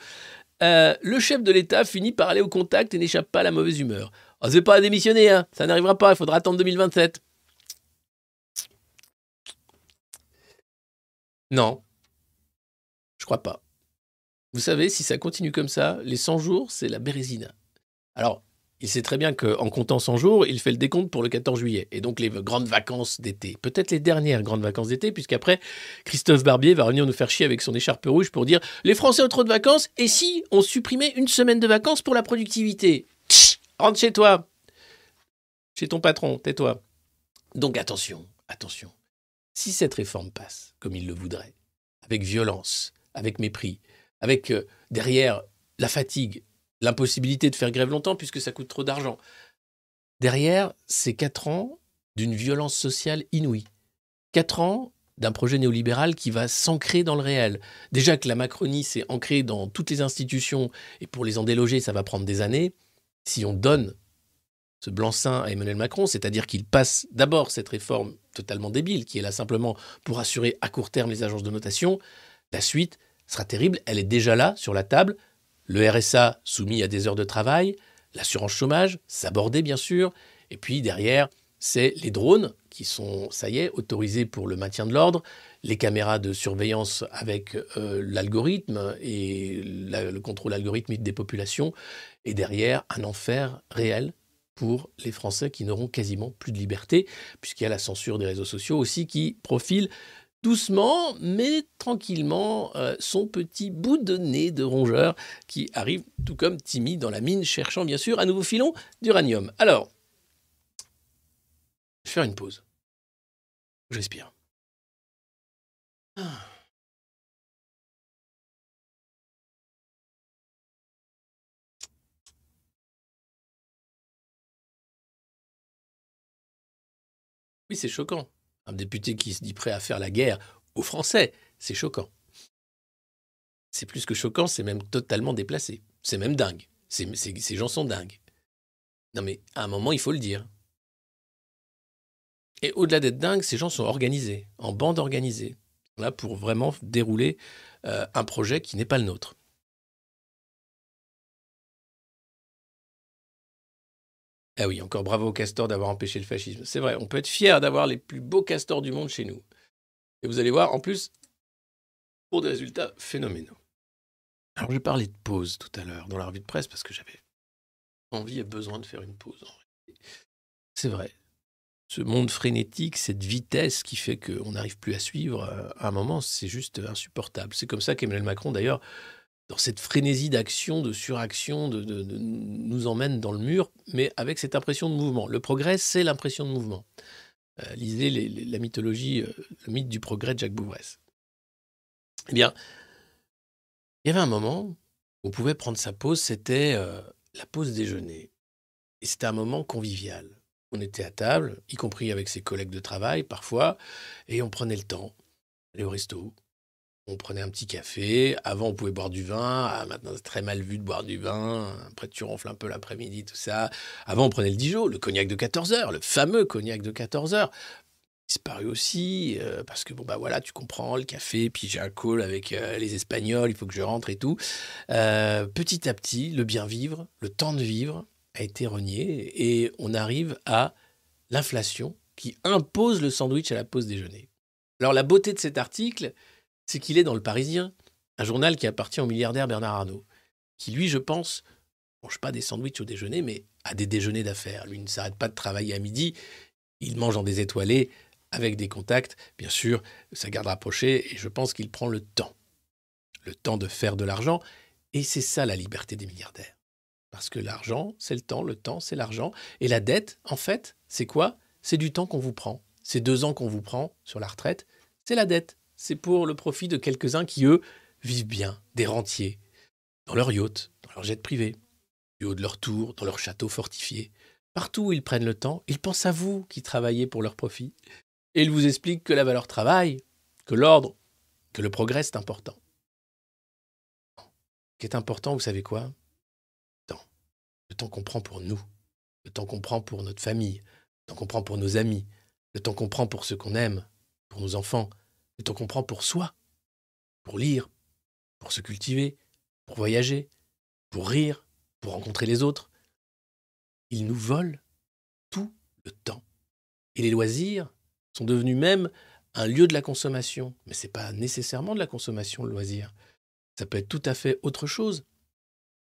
Euh, le chef de l'État finit par aller au contact et n'échappe pas à la mauvaise humeur. Oh, c'est pas démissionner, hein. ça n'arrivera pas, il faudra attendre 2027. Non, je crois pas. Vous savez, si ça continue comme ça, les 100 jours, c'est la bérésina. Alors, il sait très bien qu'en comptant 100 jours, il fait le décompte pour le 14 juillet. Et donc les grandes vacances d'été. Peut-être les dernières grandes vacances d'été, puisqu'après, Christophe Barbier va venir nous faire chier avec son écharpe rouge pour dire les Français ont trop de vacances, et si on supprimait une semaine de vacances pour la productivité? Tch Rentre chez toi. Chez ton patron, tais-toi. Donc attention, attention. Si cette réforme passe comme il le voudrait, avec violence, avec mépris, avec euh, derrière la fatigue, l'impossibilité de faire grève longtemps puisque ça coûte trop d'argent. Derrière, c'est quatre ans d'une violence sociale inouïe. Quatre ans d'un projet néolibéral qui va s'ancrer dans le réel. Déjà que la Macronie s'est ancrée dans toutes les institutions, et pour les en déloger, ça va prendre des années, si on donne ce blanc-seing à Emmanuel Macron, c'est-à-dire qu'il passe d'abord cette réforme totalement débile, qui est là simplement pour assurer à court terme les agences de notation, la suite sera terrible, elle est déjà là, sur la table, le RSA soumis à des heures de travail, l'assurance chômage, s'aborder bien sûr, et puis derrière, c'est les drones qui sont, ça y est, autorisés pour le maintien de l'ordre, les caméras de surveillance avec euh, l'algorithme et le contrôle algorithmique des populations, et derrière, un enfer réel pour les Français qui n'auront quasiment plus de liberté, puisqu'il y a la censure des réseaux sociaux aussi qui profile doucement mais tranquillement euh, son petit bout de nez de rongeur qui arrive tout comme Timmy dans la mine cherchant bien sûr un nouveau filon d'uranium. Alors, je vais faire une pause. Je respire. Ah. Oui, c'est choquant. Un député qui se dit prêt à faire la guerre aux Français, c'est choquant. C'est plus que choquant, c'est même totalement déplacé. C'est même dingue. Ces gens sont dingues. Non mais à un moment, il faut le dire. Et au-delà d'être dingues, ces gens sont organisés, en bande organisée, là pour vraiment dérouler euh, un projet qui n'est pas le nôtre. Ah oui, encore bravo au castor d'avoir empêché le fascisme. C'est vrai, on peut être fier d'avoir les plus beaux castors du monde chez nous. Et vous allez voir, en plus, pour des résultats phénoménaux. Alors, j'ai parlé de pause tout à l'heure dans la revue de presse parce que j'avais envie et besoin de faire une pause. C'est vrai. Ce monde frénétique, cette vitesse qui fait qu'on n'arrive plus à suivre, euh, à un moment, c'est juste insupportable. C'est comme ça qu'Emmanuel Macron, d'ailleurs, dans cette frénésie d'action, de suraction, nous emmène dans le mur, mais avec cette impression de mouvement. Le progrès, c'est l'impression de mouvement. Euh, lisez la mythologie, euh, le mythe du progrès de Jacques Bouvresse. Eh bien, il y avait un moment où on pouvait prendre sa pause, c'était euh, la pause déjeuner. Et c'était un moment convivial. On était à table, y compris avec ses collègues de travail parfois, et on prenait le temps. Aller au resto, on prenait un petit café. Avant, on pouvait boire du vin. Ah, maintenant, c'est très mal vu de boire du vin. Après, tu ronfles un peu l'après-midi, tout ça. Avant, on prenait le Dijon, le cognac de 14 heures, le fameux cognac de 14 heures. Disparu aussi, euh, parce que, bon, bah voilà, tu comprends, le café, puis j'ai un call avec euh, les Espagnols, il faut que je rentre et tout. Euh, petit à petit, le bien vivre, le temps de vivre a été renié et on arrive à l'inflation qui impose le sandwich à la pause déjeuner. Alors, la beauté de cet article, c'est qu'il est dans le Parisien, un journal qui appartient au milliardaire Bernard Arnault, qui lui, je pense, mange pas des sandwichs au déjeuner, mais a des déjeuners d'affaires. Lui ne s'arrête pas de travailler à midi, il mange en des étoilés, avec des contacts, bien sûr, sa garde rapprochée, et je pense qu'il prend le temps. Le temps de faire de l'argent, et c'est ça la liberté des milliardaires. Parce que l'argent, c'est le temps, le temps, c'est l'argent, et la dette, en fait, c'est quoi? C'est du temps qu'on vous prend. Ces deux ans qu'on vous prend sur la retraite, c'est la dette c'est pour le profit de quelques-uns qui, eux, vivent bien, des rentiers, dans leur yacht, dans leur jet privé, du haut de leur tour, dans leur château fortifié. Partout où ils prennent le temps, ils pensent à vous qui travaillez pour leur profit. Et ils vous expliquent que la valeur travail, que l'ordre, que le progrès, c'est important. Ce qui est important, vous savez quoi? Le temps. Le temps qu'on prend pour nous. Le temps qu'on prend pour notre famille. Le temps qu'on prend pour nos amis. Le temps qu'on prend pour ceux qu'on aime, pour nos enfants temps qu'on prend pour soi, pour lire, pour se cultiver, pour voyager, pour rire, pour rencontrer les autres. Ils nous volent tout le temps. Et les loisirs sont devenus même un lieu de la consommation. Mais ce n'est pas nécessairement de la consommation, le loisir. Ça peut être tout à fait autre chose.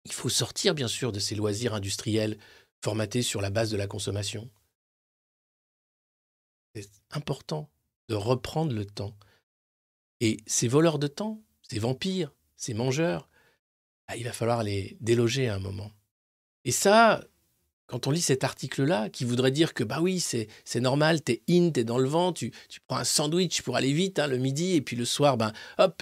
Il faut sortir, bien sûr, de ces loisirs industriels formaté sur la base de la consommation. C'est important de reprendre le temps. Et ces voleurs de temps, ces vampires, ces mangeurs, ah, il va falloir les déloger à un moment. Et ça, quand on lit cet article-là, qui voudrait dire que bah oui, c'est, normal, t'es in, t'es dans le vent, tu, prends un sandwich pour aller vite hein, le midi, et puis le soir, ben, hop,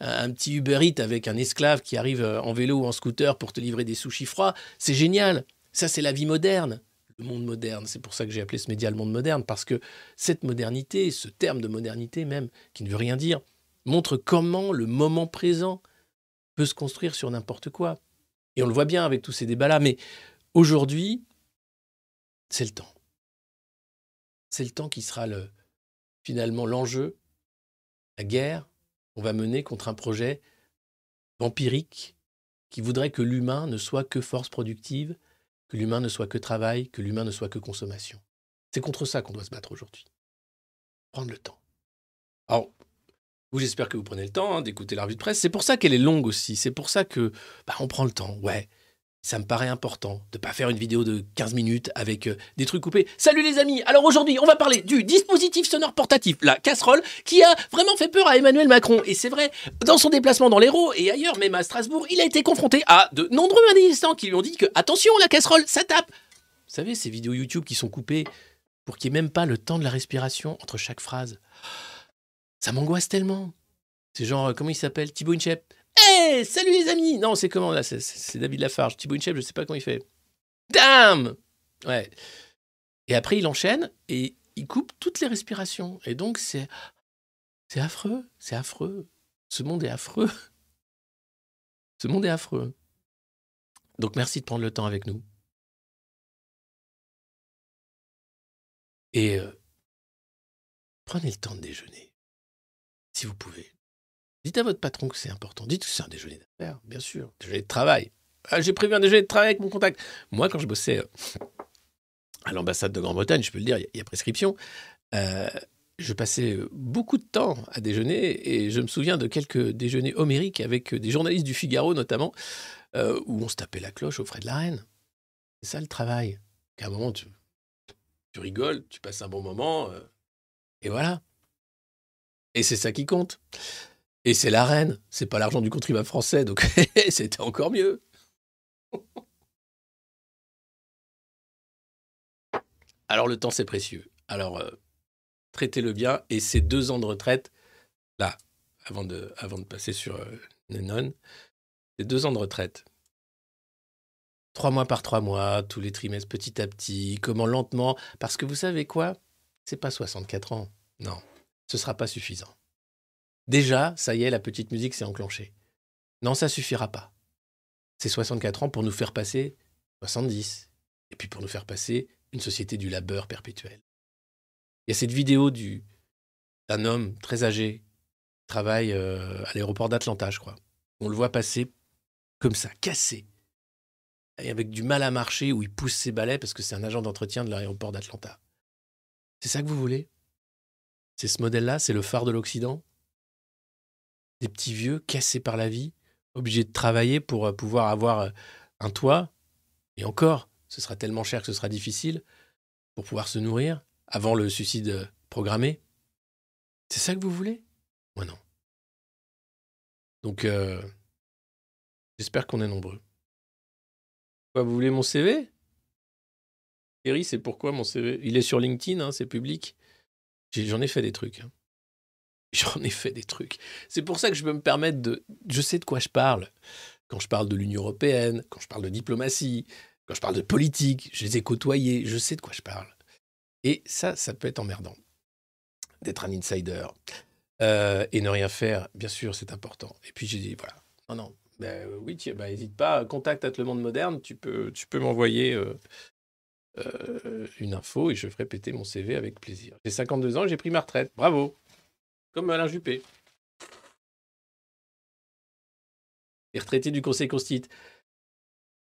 un, petit Uber Eats avec un esclave qui arrive euh, en vélo ou en scooter pour te livrer des sushis froids, c'est génial. Ça, c'est la vie moderne, monde moderne. C'est pour ça que j'ai appelé ce média le monde moderne, parce que cette modernité, ce terme de modernité même, qui ne veut rien dire, montre comment le moment présent peut se construire sur n'importe quoi. Et on le voit bien avec tous ces débats-là, mais aujourd'hui, c'est le temps. C'est le temps qui sera le, finalement l'enjeu, la guerre qu'on va mener contre un projet vampirique qui voudrait que l'humain ne soit que force productive, que l'humain ne soit que travail, que l'humain ne soit que consommation. C'est contre ça qu'on doit se battre aujourd'hui. Prendre le temps. Alors, vous, j'espère que vous prenez le temps hein, d'écouter la revue de presse. C'est pour ça qu'elle est longue aussi. C'est pour ça que bah, on prend le temps. Ouais, ça me paraît important de pas faire une vidéo de 15 minutes avec euh, des trucs coupés. Salut les amis Alors aujourd'hui, on va parler du dispositif sonore portatif, la casserole, qui a vraiment fait peur à Emmanuel Macron. Et c'est vrai, dans son déplacement dans l'Hérault et ailleurs, même à Strasbourg, il a été confronté à de nombreux manifestants qui lui ont dit que attention, la casserole, ça tape Vous savez, ces vidéos YouTube qui sont coupées pour qu'il n'y ait même pas le temps de la respiration entre chaque phrase. Ça m'angoisse tellement. C'est genre, euh, comment il s'appelle? Thibaut Inchep. Hey, salut les amis Non, c'est comment là c'est David Lafarge. Thibaut Inchep, je sais pas comment il fait. Damn Ouais. Et après, il enchaîne et il coupe toutes les respirations. Et donc, c'est. C'est affreux. C'est affreux. Ce monde est affreux. *laughs* Ce monde est affreux. Donc, merci de prendre le temps avec nous. Et euh, prenez le temps de déjeuner, si vous pouvez. Dites à votre patron que c'est important. Dites que c'est un déjeuner d'affaires, bien sûr. Déjeuner de travail. Ah, J'ai prévu un déjeuner de travail avec mon contact. Moi, quand je bossais euh, à l'ambassade de Grande-Bretagne, je peux le dire, il y a- prescription. euh, je passais beaucoup de temps à déjeuner et je me souviens de quelques déjeuners homériques avec des journalistes du Figaro notamment, euh, où on se tapait la cloche aux frais de la reine. C'est ça le travail. Qu'à un moment, tu, rigoles, tu passes un bon moment, et voilà. Et c'est ça qui compte. Et c'est la reine, c'est pas l'argent du contribuable français, donc *laughs* c'était encore mieux. Alors le temps c'est précieux. Alors euh, traitez-le bien et ces deux ans de retraite, là, avant de, avant de passer sur euh, Nenon, ces deux ans de retraite, trois mois par trois mois, tous les trimestres, petit à petit, comment lentement, parce que vous savez quoi? C'est pas 64 ans, non, ce sera pas suffisant. Déjà, ça y est, la petite musique s'est enclenchée. Non, ça suffira pas. C'est 64 ans pour nous faire passer 70. Et puis pour nous faire passer une société du labeur perpétuel. Il y a cette vidéo du, d'un homme très âgé qui travaille euh, à l'aéroport d'Atlanta, je crois. On le voit passer comme ça, cassé. Et avec du mal à marcher, où il pousse ses balais parce que c'est un agent d'entretien de l'aéroport d'Atlanta. C'est ça que vous voulez? C'est ce modèle-là? C'est le phare de l'Occident? Des petits vieux cassés par la vie, obligés de travailler pour euh, pouvoir avoir euh, un toit. Et encore, ce sera tellement cher que ce sera difficile pour pouvoir se nourrir avant le suicide euh, programmé. C'est ça que vous voulez? Moi non. Donc, j'espère qu'on est nombreux. Vous voulez mon CV Thierry, c'est pourquoi mon CV Il est sur LinkedIn, hein, c'est public. J'en ai fait des trucs. hein. *laughs* J'en ai fait des trucs. C'est pour ça que je peux me permettre de... Je sais de quoi je parle. Quand je parle de l'Union européenne, quand je parle de diplomatie, quand je parle de politique, je les ai côtoyés, je sais de quoi je parle. Et ça, ça peut être emmerdant d'être un insider. Euh, et ne rien faire, bien sûr, c'est important. Et puis j'ai dit, voilà, non, non, ben, euh, oui, ben, n'hésite pas, contact at le monde moderne, tu peux, tu peux m'envoyer euh, une info et je ferai péter mon CV avec plaisir. J'ai 52 ans, j'ai pris ma retraite, bravo comme Alain Juppé. Les retraités du Conseil Constit.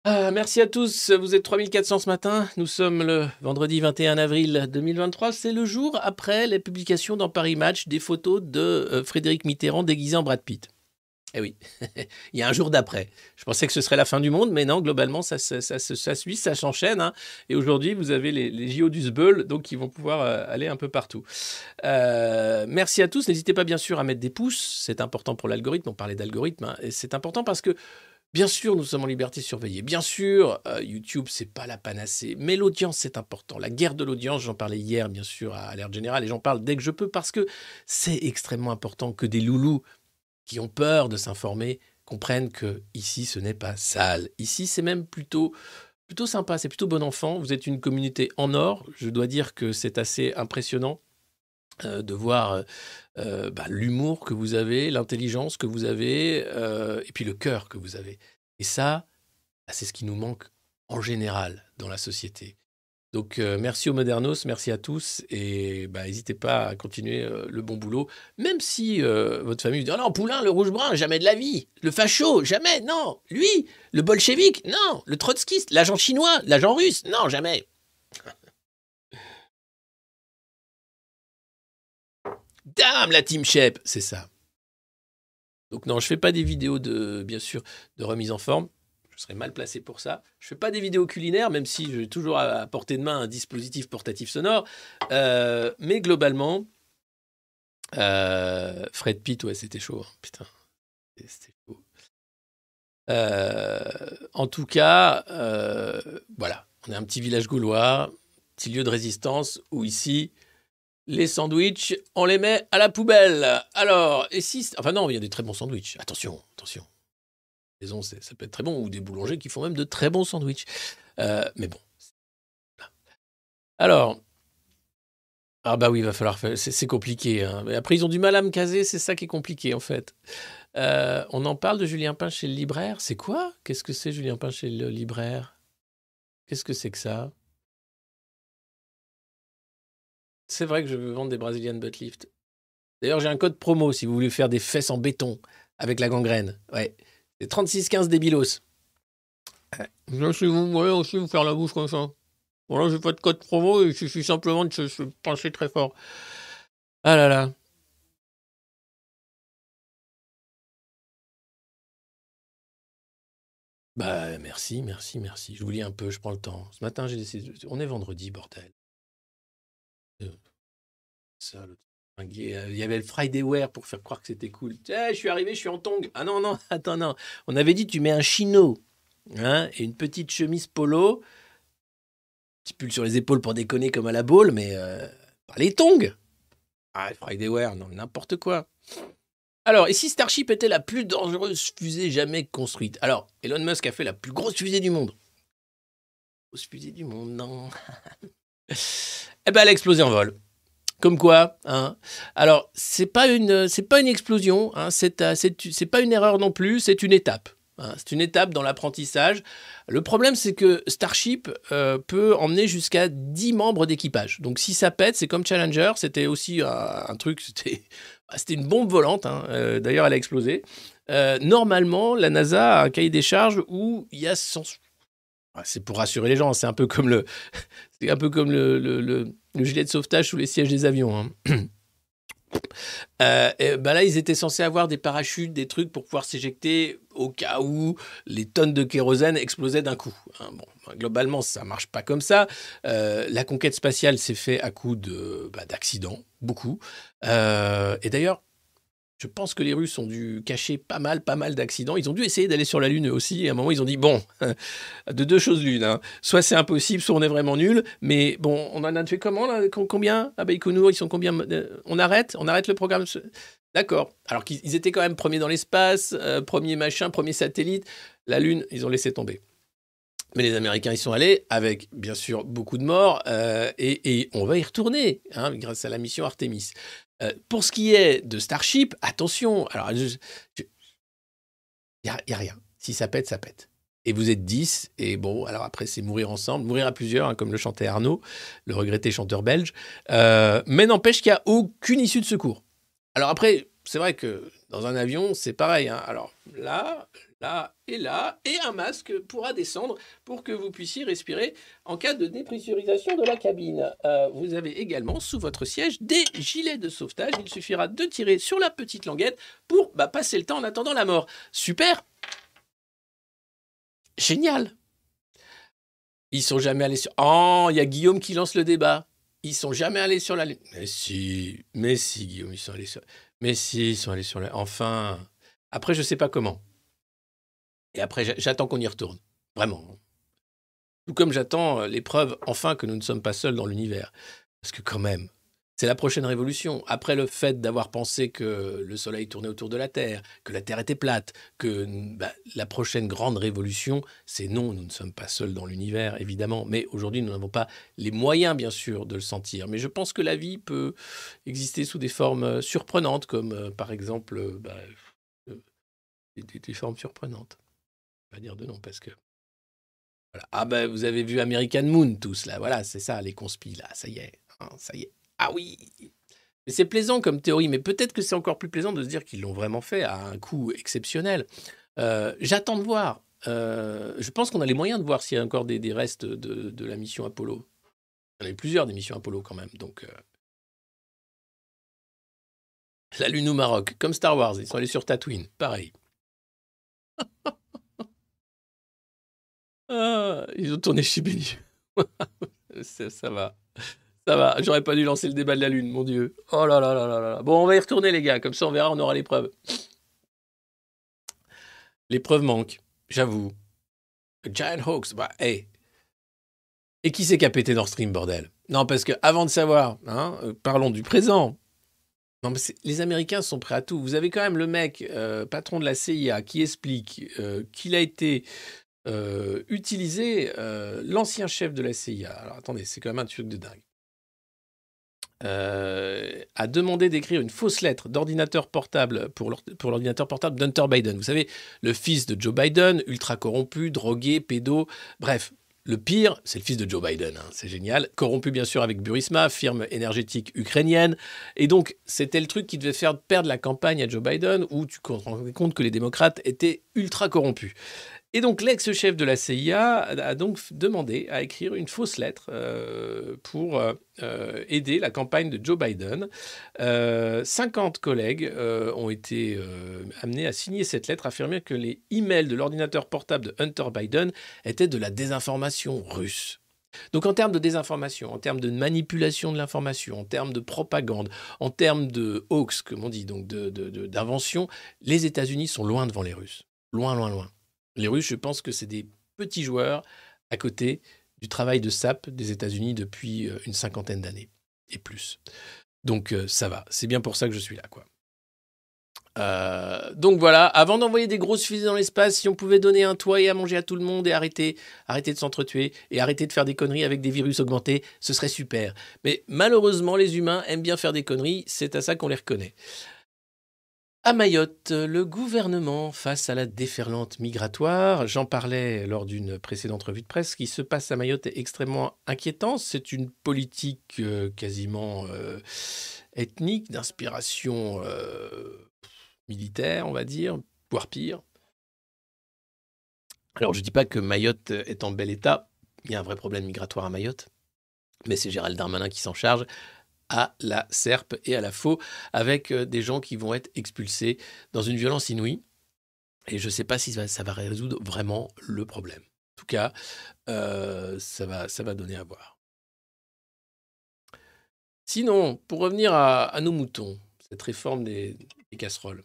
Ah, merci à tous, vous êtes 3400 ce matin. Nous sommes le vendredi 21 avril 2023. C'est le jour après la publication dans Paris Match des photos de euh, Frédéric Mitterrand déguisé en Brad Pitt. Eh oui, *laughs* il y a un jour d'après. Je pensais que ce serait la fin du monde, mais non, globalement, ça, suit, ça s'enchaîne. hein. Et aujourd'hui, vous avez les, JO du Sbeul, donc qui vont pouvoir euh, aller un peu partout. Euh, merci à tous. N'hésitez pas, bien sûr, à mettre des pouces. C'est important pour l'algorithme. On parlait d'algorithme. hein. C'est important parce que, bien sûr, nous sommes en liberté surveillée. Bien sûr, euh, YouTube, c'est pas la panacée. Mais l'audience, c'est important. La guerre de l'audience, j'en parlais hier, bien sûr, à Alerte Générale. Et j'en parle dès que je peux parce que c'est extrêmement important que des loulous qui ont peur de s'informer comprennent que ici ce n'est pas sale. Ici c'est même plutôt sympa, c'est plutôt bon enfant. Vous êtes une communauté en or. Je dois dire que c'est assez impressionnant euh, de voir euh, euh, bah, l'humour que vous avez, l'intelligence que vous avez, et puis le cœur que vous avez. Et ça, bah, c'est ce qui nous manque en général dans la société. Donc euh, merci aux Modernos, merci à tous et bah, n'hésitez pas à continuer euh, le bon boulot, même si euh, votre famille vous dit oh non Poulain le rouge brun jamais de la vie, le facho jamais non, lui le bolchevique non, le trotskiste, l'agent chinois, l'agent russe non jamais. *laughs* Dame la team Shep, c'est ça. Donc non, je fais pas des vidéos de bien sûr de remise en forme je serais mal placé pour ça. Je fais pas des vidéos culinaires, même si j'ai toujours à, portée de main un dispositif portatif sonore. Euh, mais globalement, euh, Fred Pitt, ouais, c'était chaud. hein. Putain, c'était chaud. Euh, en tout cas, voilà, on est un petit village gaulois, petit lieu de résistance où ici, les sandwichs, on les met à la poubelle. Alors, et si, enfin non, il y a des très bons sandwichs. Attention, attention maison, ça peut être très bon, ou des boulangers qui font même de très bons sandwichs. Euh, mais bon. Alors. Ah bah oui, il va falloir faire. C'est c'est compliqué. hein. Mais après, ils ont du mal à me caser, c'est ça qui est compliqué en fait. Euh, on en parle de Julien Pain chez le libraire? C'est quoi? Qu'est-ce que c'est Julien Pain chez le libraire? Qu'est-ce que c'est que ça? C'est vrai que je veux vendre des Brazilian butt lift. D'ailleurs, j'ai un code promo si vous voulez faire des fesses en béton avec la gangrène. Ouais. C'est 3615 débilos. Là, si vous voulez aussi vous faire la bouche comme ça. Voilà, j'ai pas de code promo, il suffit simplement de se, se pencher très fort. Ah là là. Bah, merci, merci, merci. Je vous lis un peu, je prends le temps. Ce matin, j'ai décidé. On est vendredi, bordel. Ça, euh, Il y avait le Friday Wear pour faire croire que c'était cool. Tiens, je suis arrivé, je suis en tongs. Ah non, non, *laughs* attends, non. On avait dit, tu mets un chino hein, et une petite chemise polo, petit pull sur les épaules pour déconner comme à la boule, mais euh, pas les tongs. Ah, Friday Wear, non, n'importe quoi. Alors, et si Starship était la plus dangereuse fusée jamais construite? Alors, Elon Musk a fait la plus grosse fusée du monde. Grosse fusée du monde, non. *laughs* eh ben, elle a explosé en vol. Comme quoi, hein. Alors, c'est pas une, pas une explosion, hein, c'est, euh, c'est, pas une erreur non plus, c'est une étape. hein. C'est une étape dans l'apprentissage. Le problème, c'est que Starship euh, peut emmener jusqu'à 10 membres d'équipage. Donc, si ça pète, c'est comme Challenger. C'était aussi un, truc, *laughs* c'était, bah, c'était une bombe volante. Euh, d'ailleurs, elle a explosé. Normalement, la NASA a un cahier des charges où il y a 100... C'est pour rassurer les gens. C'est un peu comme le, *laughs* c'est un peu comme le, le- le- le gilet de sauvetage sous les sièges des avions. hein. *clears throat* Euh, ben là, ils étaient censés avoir des parachutes, des trucs pour pouvoir s'éjecter au cas où les tonnes de kérosène explosaient d'un coup. hein. Bon, ben, globalement, ça marche pas comme ça. Euh, la conquête spatiale s'est fait à coup de bah, d'accidents, beaucoup. Euh, et d'ailleurs, je pense que les Russes ont dû cacher pas mal, pas mal d'accidents. Ils ont dû essayer d'aller sur la Lune aussi. Et à un moment, ils ont dit bon, *laughs* de deux choses l'une. hein. Soit c'est impossible, soit on est vraiment nul. Mais bon, on en a fait comment là Com- Combien? À Baïkonour, ils sont combien euh, On arrête? On arrête le programme? D'accord. Alors qu'ils ils étaient quand même premiers dans l'espace, premier machin, premier satellite. La Lune, ils ont laissé tomber. Mais les Américains y sont allés avec, bien sûr, beaucoup de morts. euh, et, et on va y retourner hein, grâce à la mission Artemis. Euh, pour ce qui est de Starship, attention. Alors, il n'y a, rien. Si ça pète, ça pète. Et vous êtes 10, et bon, alors après, c'est mourir ensemble, mourir à plusieurs, hein, comme le chantait Arnaud, le regretté chanteur belge. Euh, mais n'empêche qu'il n'y a aucune issue de secours. Alors après, c'est vrai que dans un avion, c'est pareil. hein. Alors là, là et là, et un masque pourra descendre pour que vous puissiez respirer en cas de dépressurisation de la cabine. Euh, vous avez également sous votre siège des gilets de sauvetage. Il suffira de tirer sur la petite languette pour bah, passer le temps en attendant la mort. Super Génial Ils sont jamais allés sur... Oh, il y a Guillaume qui lance le débat. Ils sont jamais allés sur la Lune. Mais si, mais si, Guillaume, ils sont allés sur... Mais si, ils sont allés sur la... Enfin... Après, je sais pas comment. Et après, j'a- j'attends qu'on y retourne. Vraiment. Tout comme j'attends euh, les preuves, enfin, que nous ne sommes pas seuls dans l'univers. Parce que quand même, c'est la prochaine révolution. Après le fait d'avoir pensé que le Soleil tournait autour de la Terre, que la Terre était plate, que bah, la prochaine grande révolution, c'est non, nous ne sommes pas seuls dans l'univers, évidemment. Mais aujourd'hui, nous n'avons pas les moyens, bien sûr, de le sentir. Mais je pense que la vie peut exister sous des formes euh, surprenantes, comme euh, par exemple bah, des formes surprenantes. Pas dire de nom parce que. Ah ben vous avez vu American Moon tous là, voilà, c'est ça, les conspis là, ça y est, hein, ça y est. Ah oui Mais c'est plaisant comme théorie, mais peut-être que c'est encore plus plaisant de se dire qu'ils l'ont vraiment fait à un coût exceptionnel. Euh, J'attends de voir. Euh, je pense qu'on a les moyens de voir s'il y a encore des, restes de, de la mission Apollo. Il y en a eu plusieurs des missions Apollo quand même, donc. euh, La Lune au Maroc, comme Star Wars, ils sont allés sur Tatooine, pareil. *laughs* Ah, ils ont tourné chez *laughs* ça, ça va. Ça va. J'aurais pas dû lancer le débat de la Lune, mon Dieu. Oh là là là là là. Bon, on va y retourner, les gars. Comme ça, on verra, on aura les preuves. Les preuves manquent, j'avoue. Giant Hoax, bah, hey. Et qui c'est qui a pété Nord Stream, bordel? Non, parce que avant de savoir, hein, euh, parlons du présent. Non, mais les Américains sont prêts à tout. Vous avez quand même le mec, euh, patron de la CIA, qui explique euh, qu'il a été euh, utilisé, euh, l'ancien chef de la CIA. Alors attendez, c'est quand même un truc de dingue. Euh, a demandé d'écrire une fausse lettre d'ordinateur portable pour l'or- pour l'ordinateur portable d'Hunter Biden. Vous savez, le fils de Joe Biden, ultra corrompu, drogué, pédo, bref. Le pire, c'est le fils de Joe Biden, hein, c'est génial. Corrompu bien sûr avec Burisma, firme énergétique ukrainienne. Et donc, c'était le truc qui devait faire perdre la campagne à Joe Biden, où tu te rendais compte que les démocrates étaient ultra corrompus. Et donc, l'ex-chef de la CIA a donc demandé à écrire une fausse lettre euh, pour euh, euh, aider la campagne de Joe Biden. Euh, 50 collègues ont été amenés à signer cette lettre, affirmant que les emails de l'ordinateur portable de Hunter Biden étaient de la désinformation russe. Donc en termes de désinformation, en termes de manipulation de l'information, en termes de propagande, en termes de hoax, comme on dit, donc d'invention, les États-Unis sont loin devant les Russes. Loin, loin, loin. Les Russes, je pense que c'est des petits joueurs à côté du travail de SAP des États-Unis depuis euh, une cinquantaine d'années et plus. Donc euh, ça va, c'est bien pour ça que je suis là, quoi. Euh, donc voilà, avant d'envoyer des grosses fusées dans l'espace, si on pouvait donner un toit et à manger à tout le monde et arrêter, arrêter de s'entretuer et arrêter de faire des conneries avec des virus augmentés, ce serait super. Mais malheureusement, les humains aiment bien faire des conneries, c'est à ça qu'on les reconnaît. À Mayotte, le gouvernement face à la déferlante migratoire, j'en parlais lors d'une précédente revue de presse, ce qui se passe à Mayotte est extrêmement inquiétant. C'est une politique euh, quasiment euh, ethnique, d'inspiration euh, militaire, on va dire, voire pire. Alors je ne dis pas que Mayotte est en bel état, il y a un vrai problème migratoire à Mayotte, mais c'est Gérald Darmanin qui s'en charge à la serpe et à la faux, avec euh, des gens qui vont être expulsés dans une violence inouïe. Et je ne sais pas si ça va, résoudre vraiment le problème. En tout cas, euh, ça, va, donner à voir. Sinon, pour revenir à, nos moutons, cette réforme des, casseroles.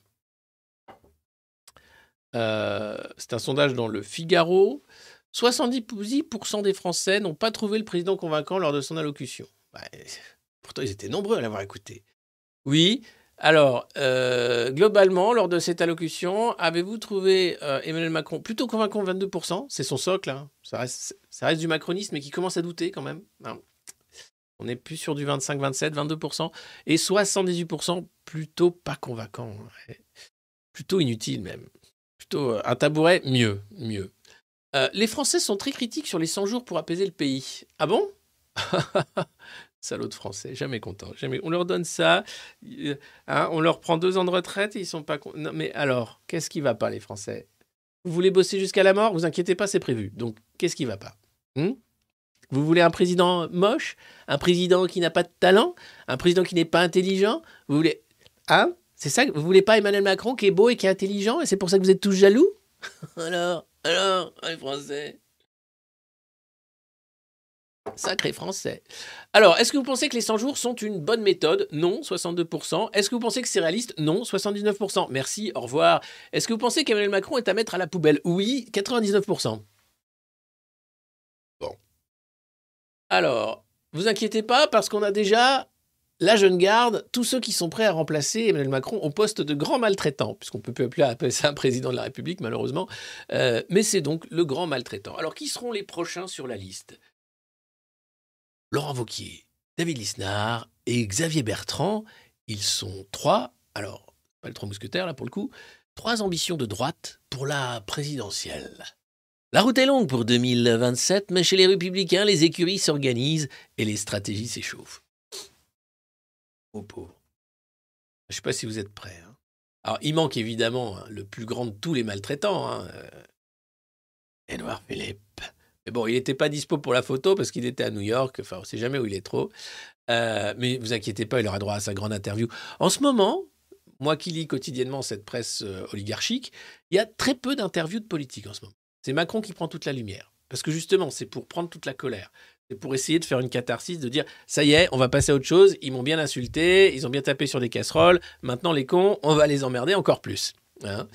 Euh, c'est un sondage dans le Figaro. 70% des Français n'ont pas trouvé le président convaincant lors de son allocution. Pourtant, ils étaient nombreux à l'avoir écouté. Oui. Alors, euh, globalement, lors de cette allocution, avez-vous trouvé euh, Emmanuel Macron plutôt convaincant 22% C'est son socle. hein. Ça, reste, du macronisme, mais qui commence à douter quand même. On est plus sur du 25, 27, 22%. Et 78% plutôt pas convaincant. Plutôt inutile même. Plutôt euh, un tabouret, mieux, mieux. Les Français sont très critiques sur les 100 jours pour apaiser le pays. Ah bon? *laughs* Salaud de Français, jamais content. Jamais. On leur donne ça, hein, on leur prend deux ans de retraite et ils sont pas. con- Non, mais alors, qu'est-ce qui va pas, les Français? Vous voulez bosser jusqu'à la mort? Vous inquiétez pas, c'est prévu. Donc, qu'est-ce qui va pas? Hmm? Vous voulez un président moche? Un président qui n'a pas de talent? Un président qui n'est pas intelligent? Vous voulez. Hein? C'est ça Vous voulez pas Emmanuel Macron qui est beau et qui est intelligent et c'est pour ça que vous êtes tous jaloux? *laughs* Alors Alors Les Français Sacré français. Alors, est-ce que vous pensez que les 100 jours sont une bonne méthode? Non, 62%. Est-ce que vous pensez que c'est réaliste? Non, 79%. Merci, au revoir. Est-ce que vous pensez qu'Emmanuel Macron est à mettre à la poubelle? Oui, 99%. Bon. Alors, vous inquiétez pas parce qu'on a déjà la jeune garde, tous ceux qui sont prêts à remplacer Emmanuel Macron au poste de grand maltraitant, puisqu'on peut plus appeler, appeler ça un président de la République malheureusement, Euh, mais c'est donc le grand maltraitant. Alors qui seront les prochains sur la liste? Laurent Vauquier, David Lisnard et Xavier Bertrand, ils sont trois, alors pas le trois mousquetaires là pour le coup, trois ambitions de droite pour la présidentielle. La route est longue pour 2027, mais chez les républicains, les écuries s'organisent et les stratégies s'échauffent. Oh pauvre. Je ne sais pas si vous êtes prêts. hein. Alors, il manque évidemment hein, le plus grand de tous les maltraitants, hein, euh, Philippe. Mais bon, il n'était pas dispo pour la photo parce qu'il était à New York. Enfin, on ne sait jamais où il est trop. Euh, mais vous inquiétez pas, il aura droit à sa grande interview. En ce moment, moi qui lis quotidiennement cette presse euh, oligarchique, il y a très peu d'interviews de politiques en ce moment. C'est Macron qui prend toute la lumière. Parce que justement, c'est pour prendre toute la colère. C'est pour essayer de faire une catharsis, de dire ça y est, on va passer à autre chose. Ils m'ont bien insulté, ils ont bien tapé sur des casseroles. Maintenant, les cons, on va les emmerder encore plus. Hein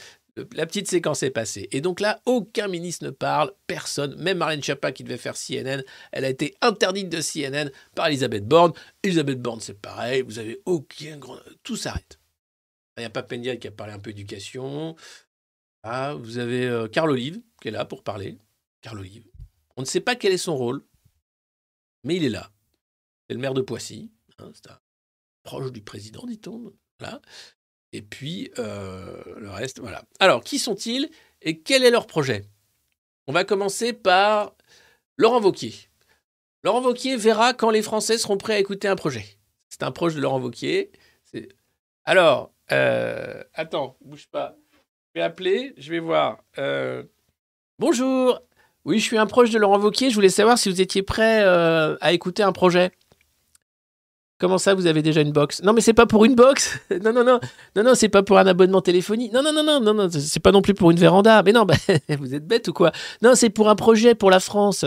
la petite séquence est passée. Et donc là, aucun ministre ne parle, personne, même Marlène Schiappa qui devait faire CNN, elle a été interdite de CNN par Elisabeth Borne. Elisabeth Borne, c'est pareil, vous avez aucun grand. Tout s'arrête. Il n'y a pas Pendial qui a parlé un peu éducation. Ah, vous avez euh, Carl Olive qui est là pour parler. Carl Olive. On ne sait pas quel est son rôle, mais il est là. C'est le maire de Poissy. hein, c'est un proche du président, dit-on. Voilà. Et puis, euh, le reste, voilà. Alors, qui sont-ils et quel est leur projet? On va commencer par Laurent Vauquier. Laurent Vauquier verra quand les Français seront prêts à écouter un projet. C'est un proche de Laurent Vauquier. Alors, euh, attends, bouge pas. Je vais appeler, je vais voir. Euh, Bonjour. Oui, je suis un proche de Laurent Vauquier. Je voulais savoir si vous étiez prêt à écouter un projet. Comment ça, vous avez déjà une box? Non, mais c'est pas pour une box. *laughs* non, non, non, non, non, c'est pas pour un abonnement téléphonique. Non, non, non, non, non, non, c'est pas non plus pour une véranda. Mais non, *laughs* bah, vous êtes bête ou quoi? Non, c'est pour un projet pour la France.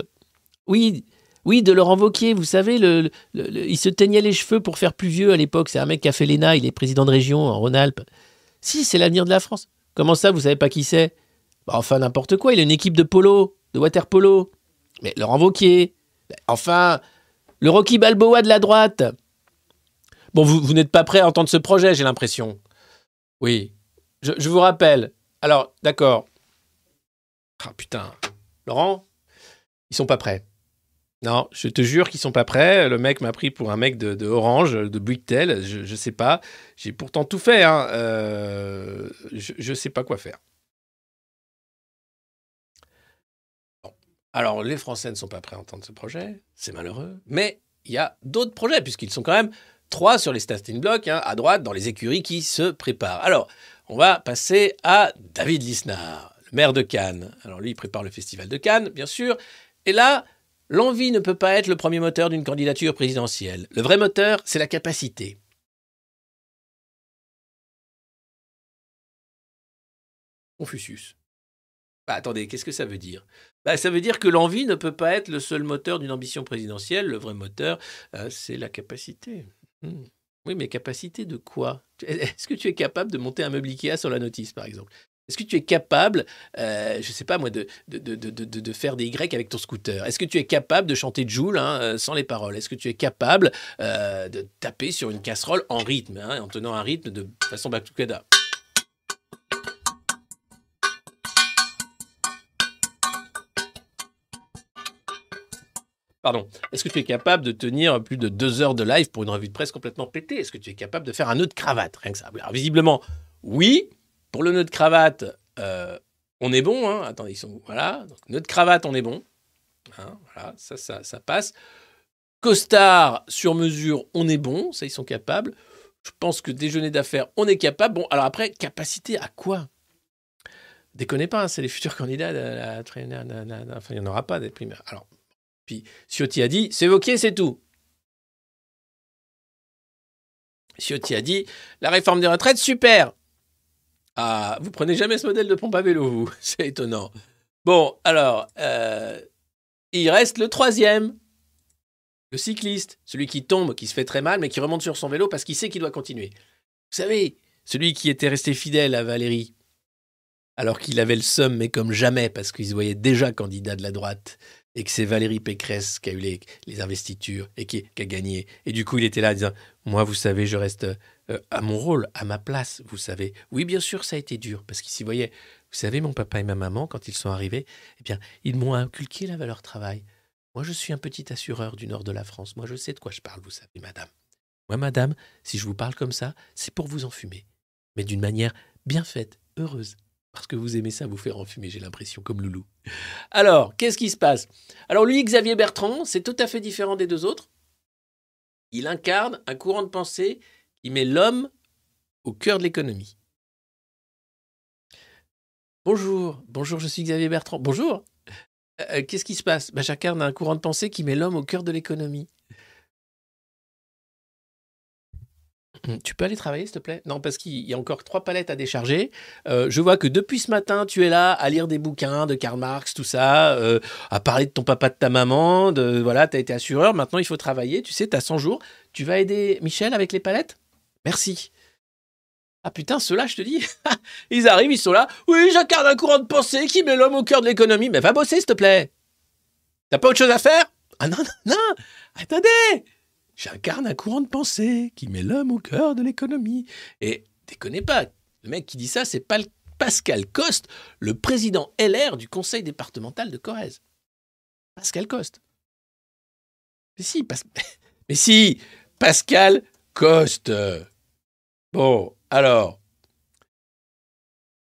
Oui, oui, de Laurent Vauquier. Vous savez, le, il se teignait les cheveux pour faire plus vieux à l'époque. C'est un mec qui a fait l'ENA. Il est président de région en Rhône-Alpes. Si, c'est l'avenir de la France. Comment ça, vous savez pas qui c'est? Bah, Enfin, n'importe quoi. Il a une équipe de polo, de water polo. Mais Laurent Vauquier. Enfin, le Rocky Balboa de la droite. Bon, vous, vous n'êtes pas prêt à entendre ce projet, j'ai l'impression. Oui. Je, vous rappelle. Alors, d'accord. Ah putain. Laurent, ils sont pas prêts. Non, je te jure qu'ils sont pas prêts. Le mec m'a pris pour un mec de, de Orange, de Bouygues-Tel. Je, je sais pas. J'ai pourtant tout fait. Hein. Euh, je, je sais pas quoi faire. Alors, les Français ne sont pas prêts à entendre ce projet. C'est malheureux. Mais il y a d'autres projets, puisqu'ils sont quand même trois sur les starting blocks, hein, à droite, dans les écuries qui se préparent. Alors, on va passer à David Lisnard, le maire de Cannes. Alors, lui, il prépare le festival de Cannes, bien sûr. Et là, l'envie ne peut pas être le premier moteur d'une candidature présidentielle. Le vrai moteur, c'est la capacité. Confucius. Bah, attendez, qu'est-ce que ça veut dire? Bah, Ça veut dire que l'envie ne peut pas être le seul moteur d'une ambition présidentielle. Le vrai moteur, euh, c'est la capacité. Hmm. Oui, mais capacité de quoi? Est-ce que tu es capable de monter un meuble Ikea sur la notice, par exemple? Est-ce que tu es capable, euh, je ne sais pas moi, de, faire des Y avec ton scooter? Est-ce que tu es capable de chanter Joule hein, euh, sans les paroles? Est-ce que tu es capable euh, de taper sur une casserole en rythme, hein, en tenant un rythme de façon Baktukada Pardon. Est-ce que tu es capable de tenir plus de deux heures de live pour une revue de presse complètement pétée? Est-ce que tu es capable de faire un nœud de cravate? Rien que ça. Alors, visiblement, oui. Pour le nœud de cravate, euh, on est bon. Hein. Attendez, ils sont. Voilà. Donc, nœud de cravate, on est bon. Hein, voilà, ça, ça, ça passe. Costard sur mesure, on est bon. Ça, ils sont capables. Je pense que déjeuner d'affaires, on est capable. Bon, alors après, capacité à quoi? Déconnez pas, hein, c'est les futurs candidats de la Enfin, il n'y en aura pas des primaires. Alors, puis Ciotti a dit c'est ok, c'est tout. Ciotti a dit la réforme des retraites, super. Ah, vous prenez jamais ce modèle de pompe à vélo, vous. *laughs* C'est étonnant. Bon, alors, euh, il reste le troisième. Le cycliste, celui qui tombe, qui se fait très mal, mais qui remonte sur son vélo parce qu'il sait qu'il doit continuer. Vous savez, celui qui était resté fidèle à Valérie, alors qu'il avait le seum, mais comme jamais, parce qu'il se voyait déjà candidat de la droite, et que c'est Valérie Pécresse qui a eu les, investitures et qui, a gagné. Et du coup, il était là en disant Moi, vous savez, je reste euh, à mon rôle, à ma place, vous savez. Oui, bien sûr, ça a été dur, parce qu'il s'y voyait. Vous savez, mon papa et ma maman, quand ils sont arrivés, eh bien, ils m'ont inculqué la valeur travail. Moi, je suis un petit assureur du nord de la France. Moi, je sais de quoi je parle, vous savez, madame. Moi, madame, si je vous parle comme ça, c'est pour vous enfumer. Mais d'une manière bien faite, heureuse. Parce que vous aimez ça, vous faire enfumer, j'ai l'impression, comme Loulou. Alors, qu'est-ce qui se passe? Alors, lui, Xavier Bertrand, c'est tout à fait différent des deux autres. Il incarne un courant de pensée qui met l'homme au cœur de l'économie. Bonjour, bonjour, je suis Xavier Bertrand. Bonjour. Euh, Qu'est-ce qui se passe? Ben, J'incarne un courant de pensée qui met l'homme au cœur de l'économie. Tu peux aller travailler, s'il te plaît? Non, parce qu'il y a encore trois palettes à décharger. Euh, je vois que depuis ce matin, tu es là à lire des bouquins de Karl Marx, tout ça, euh, à parler de ton papa, de ta maman, voilà, tu as été assureur, maintenant il faut travailler, tu sais, tu as 100 jours. Tu vas aider Michel avec les palettes? Merci. Ah putain, ceux-là, je te dis, *laughs* ils arrivent, ils sont là. Oui, j'incarne un courant de pensée qui met l'homme au cœur de l'économie. Mais va bosser, s'il te plaît. T'as pas autre chose à faire? Ah non, non, non. Attendez. J'incarne un courant de pensée qui met l'homme au cœur de l'économie. Et déconnez pas, le mec qui dit ça, c'est pas Pascal Coste, le président LR du conseil départemental de Corrèze. Pascal Coste. Mais si, *laughs* mais si, Pascal Coste. Bon, alors.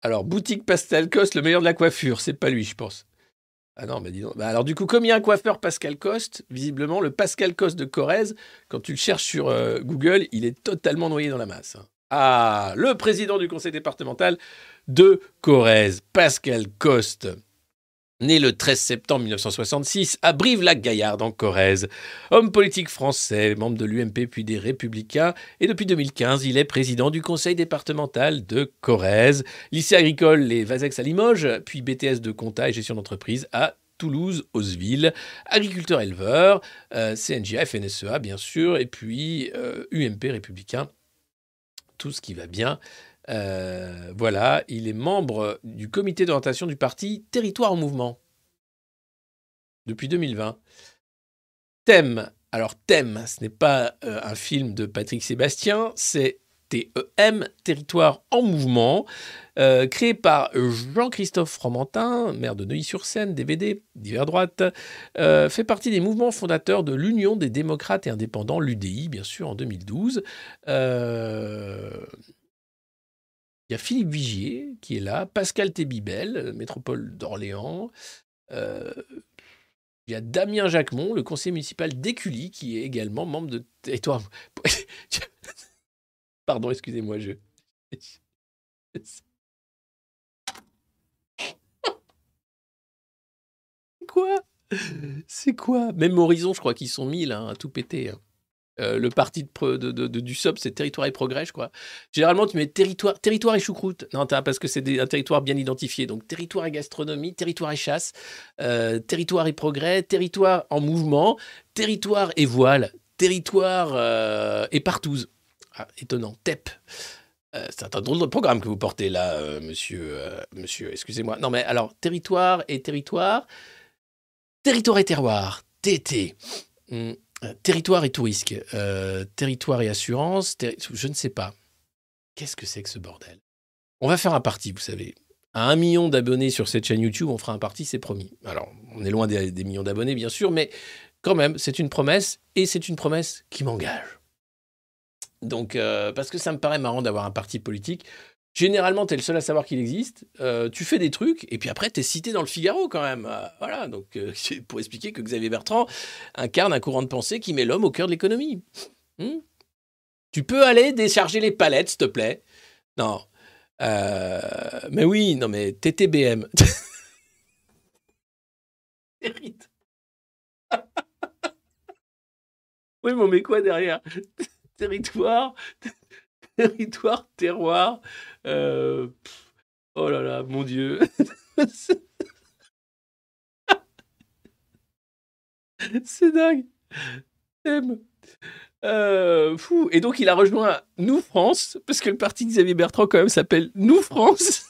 Alors, boutique Pascal Coste, le meilleur de la coiffure. C'est pas lui, je pense. Ah non, mais dis donc. Bah alors, du coup, comme il y a un coiffeur Pascal Coste, visiblement, le Pascal Coste de Corrèze, quand tu le cherches sur euh, Google, il est totalement noyé dans la masse. hein. Ah, le président du conseil départemental de Corrèze, Pascal Coste. Né le 13 septembre 1966 à Brive-la-Gaillarde en Corrèze. Homme politique français, membre de l'UMP puis des Républicains, et depuis 2015, il est président du conseil départemental de Corrèze. Lycée agricole Les Vazex à Limoges, puis BTS de compta et gestion d'entreprise à Toulouse, Oseville, agriculteur-éleveur, euh, CNGA, FNSEA bien sûr, et puis euh, UMP républicain, tout ce qui va bien. Euh, voilà, il est membre du comité d'orientation du parti Territoire en Mouvement depuis 2020. Thème, alors Thème, ce n'est pas euh, un film de Patrick Sébastien, c'est TEM, Territoire en Mouvement, euh, créé par Jean-Christophe Fromentin, maire de Neuilly-sur-Seine, DVD, divers droite, euh, fait partie des mouvements fondateurs de l'Union des démocrates et indépendants, l'UDI, bien sûr, en 2012. Y a Philippe Vigier qui est là, Pascal Tébibel, euh, métropole d'Orléans. Euh, il y a Damien Jacquemont, le conseiller municipal d'Écully, qui est également membre de territoire. *laughs* Pardon, excusez-moi, je. *laughs* C'est quoi? C'est quoi? Même Horizon, je crois qu'ils sont mis là, à tout péter. hein. Euh, le parti de, du SOP, c'est territoire et progrès, je crois. Généralement, tu mets territoire, territoire et choucroute. Non, parce que c'est un territoire bien identifié. Donc, territoire et gastronomie, territoire et chasse, euh, territoire et progrès, territoire en mouvement, territoire et voile, territoire euh, et partouze. Ah, étonnant. TEP. C'est un drôle de programme que vous portez là, monsieur. monsieur, excusez-moi. Non, mais alors, territoire et territoire. Territoire et terroir. TT. Territoire et tout risque. Euh, territoire et assurance. Je ne sais pas. Qu'est-ce que c'est que ce bordel? On va faire un parti, vous savez. À un million d'abonnés sur cette chaîne YouTube, on fera un parti, c'est promis. Alors, on est loin des, des millions d'abonnés, bien sûr, mais quand même, c'est une promesse, et c'est une promesse qui m'engage. Donc, euh, parce que ça me paraît marrant d'avoir un parti politique. Généralement, tu es le seul à savoir qu'il existe. Euh, tu fais des trucs, et puis après, tu es cité dans le Figaro quand même. Euh, voilà, donc euh, *laughs* pour expliquer que Xavier Bertrand incarne un courant de pensée qui met l'homme au cœur de l'économie. Hmm tu peux aller décharger les palettes, s'il te plaît Non. Mais oui, non mais TTBM. *laughs* *laughs* Oui, mais quoi derrière? Territoire, territoire, terroir. euh, oh là là, mon Dieu. *laughs* C'est dingue. Thème. Euh, fou. Et donc, il a rejoint Nous France, parce que le parti Xavier Bertrand, quand même, s'appelle Nous France.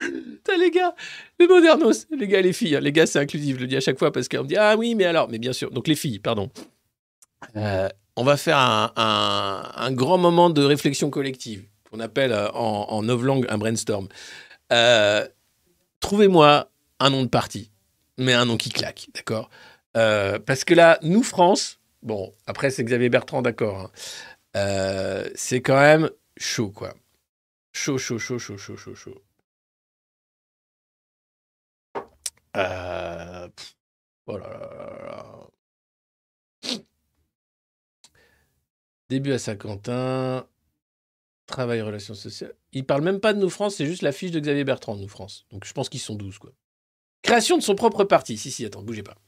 *laughs* Putain, les gars, les modernos, les gars, les filles, hein. les gars, c'est inclusif, je le dis à chaque fois parce qu'on me dit Ah oui, mais alors, mais bien sûr, donc les filles, pardon. Euh, on va faire un, grand moment de réflexion collective, qu'on appelle euh, en, en novlangue un brainstorm. Euh, Trouvez-moi un nom de parti, mais un nom qui claque, d'accord? Parce que là, nous, France, bon, après, c'est Xavier Bertrand, d'accord, hein. C'est quand même chaud, quoi. Chaud, chaud, chaud, chaud, chaud, chaud, chaud. Euh, oh là là là. Début à Saint-Quentin. Travail, relations sociales. Il parle même pas de Nous France, c'est juste la fiche de Xavier Bertrand de Nous France. Donc je pense qu'ils sont 12, quoi. Création de son propre parti. Si, si, attends, bougez pas.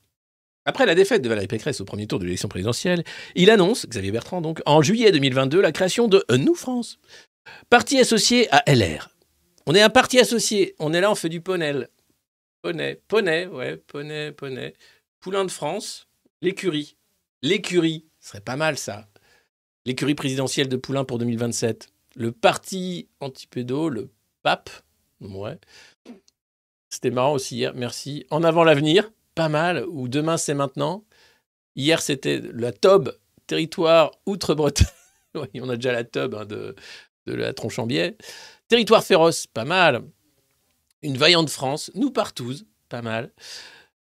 Après la défaite de Valérie Pécresse au premier tour de l'élection présidentielle, il annonce, Xavier Bertrand donc, en juillet 2022, la création de Nous France. Parti associé à LR. On est un parti associé. On est là, on fait du poney. Poney, poney, ouais, poney, poney. Poulain de France, l'écurie. L'écurie, ce serait pas mal ça. L'écurie présidentielle de Poulain pour 2027. Le parti antipédo, le PAP. Ouais. C'était marrant aussi hier, merci. En avant l'avenir, pas mal. Ou demain c'est maintenant. Hier c'était la TOB, territoire Outre-Bretagne. *laughs* Oui, on a déjà la TOB hein, de, la Tronchambier. Territoire féroce, pas mal. Une vaillante France, nous partous, pas mal.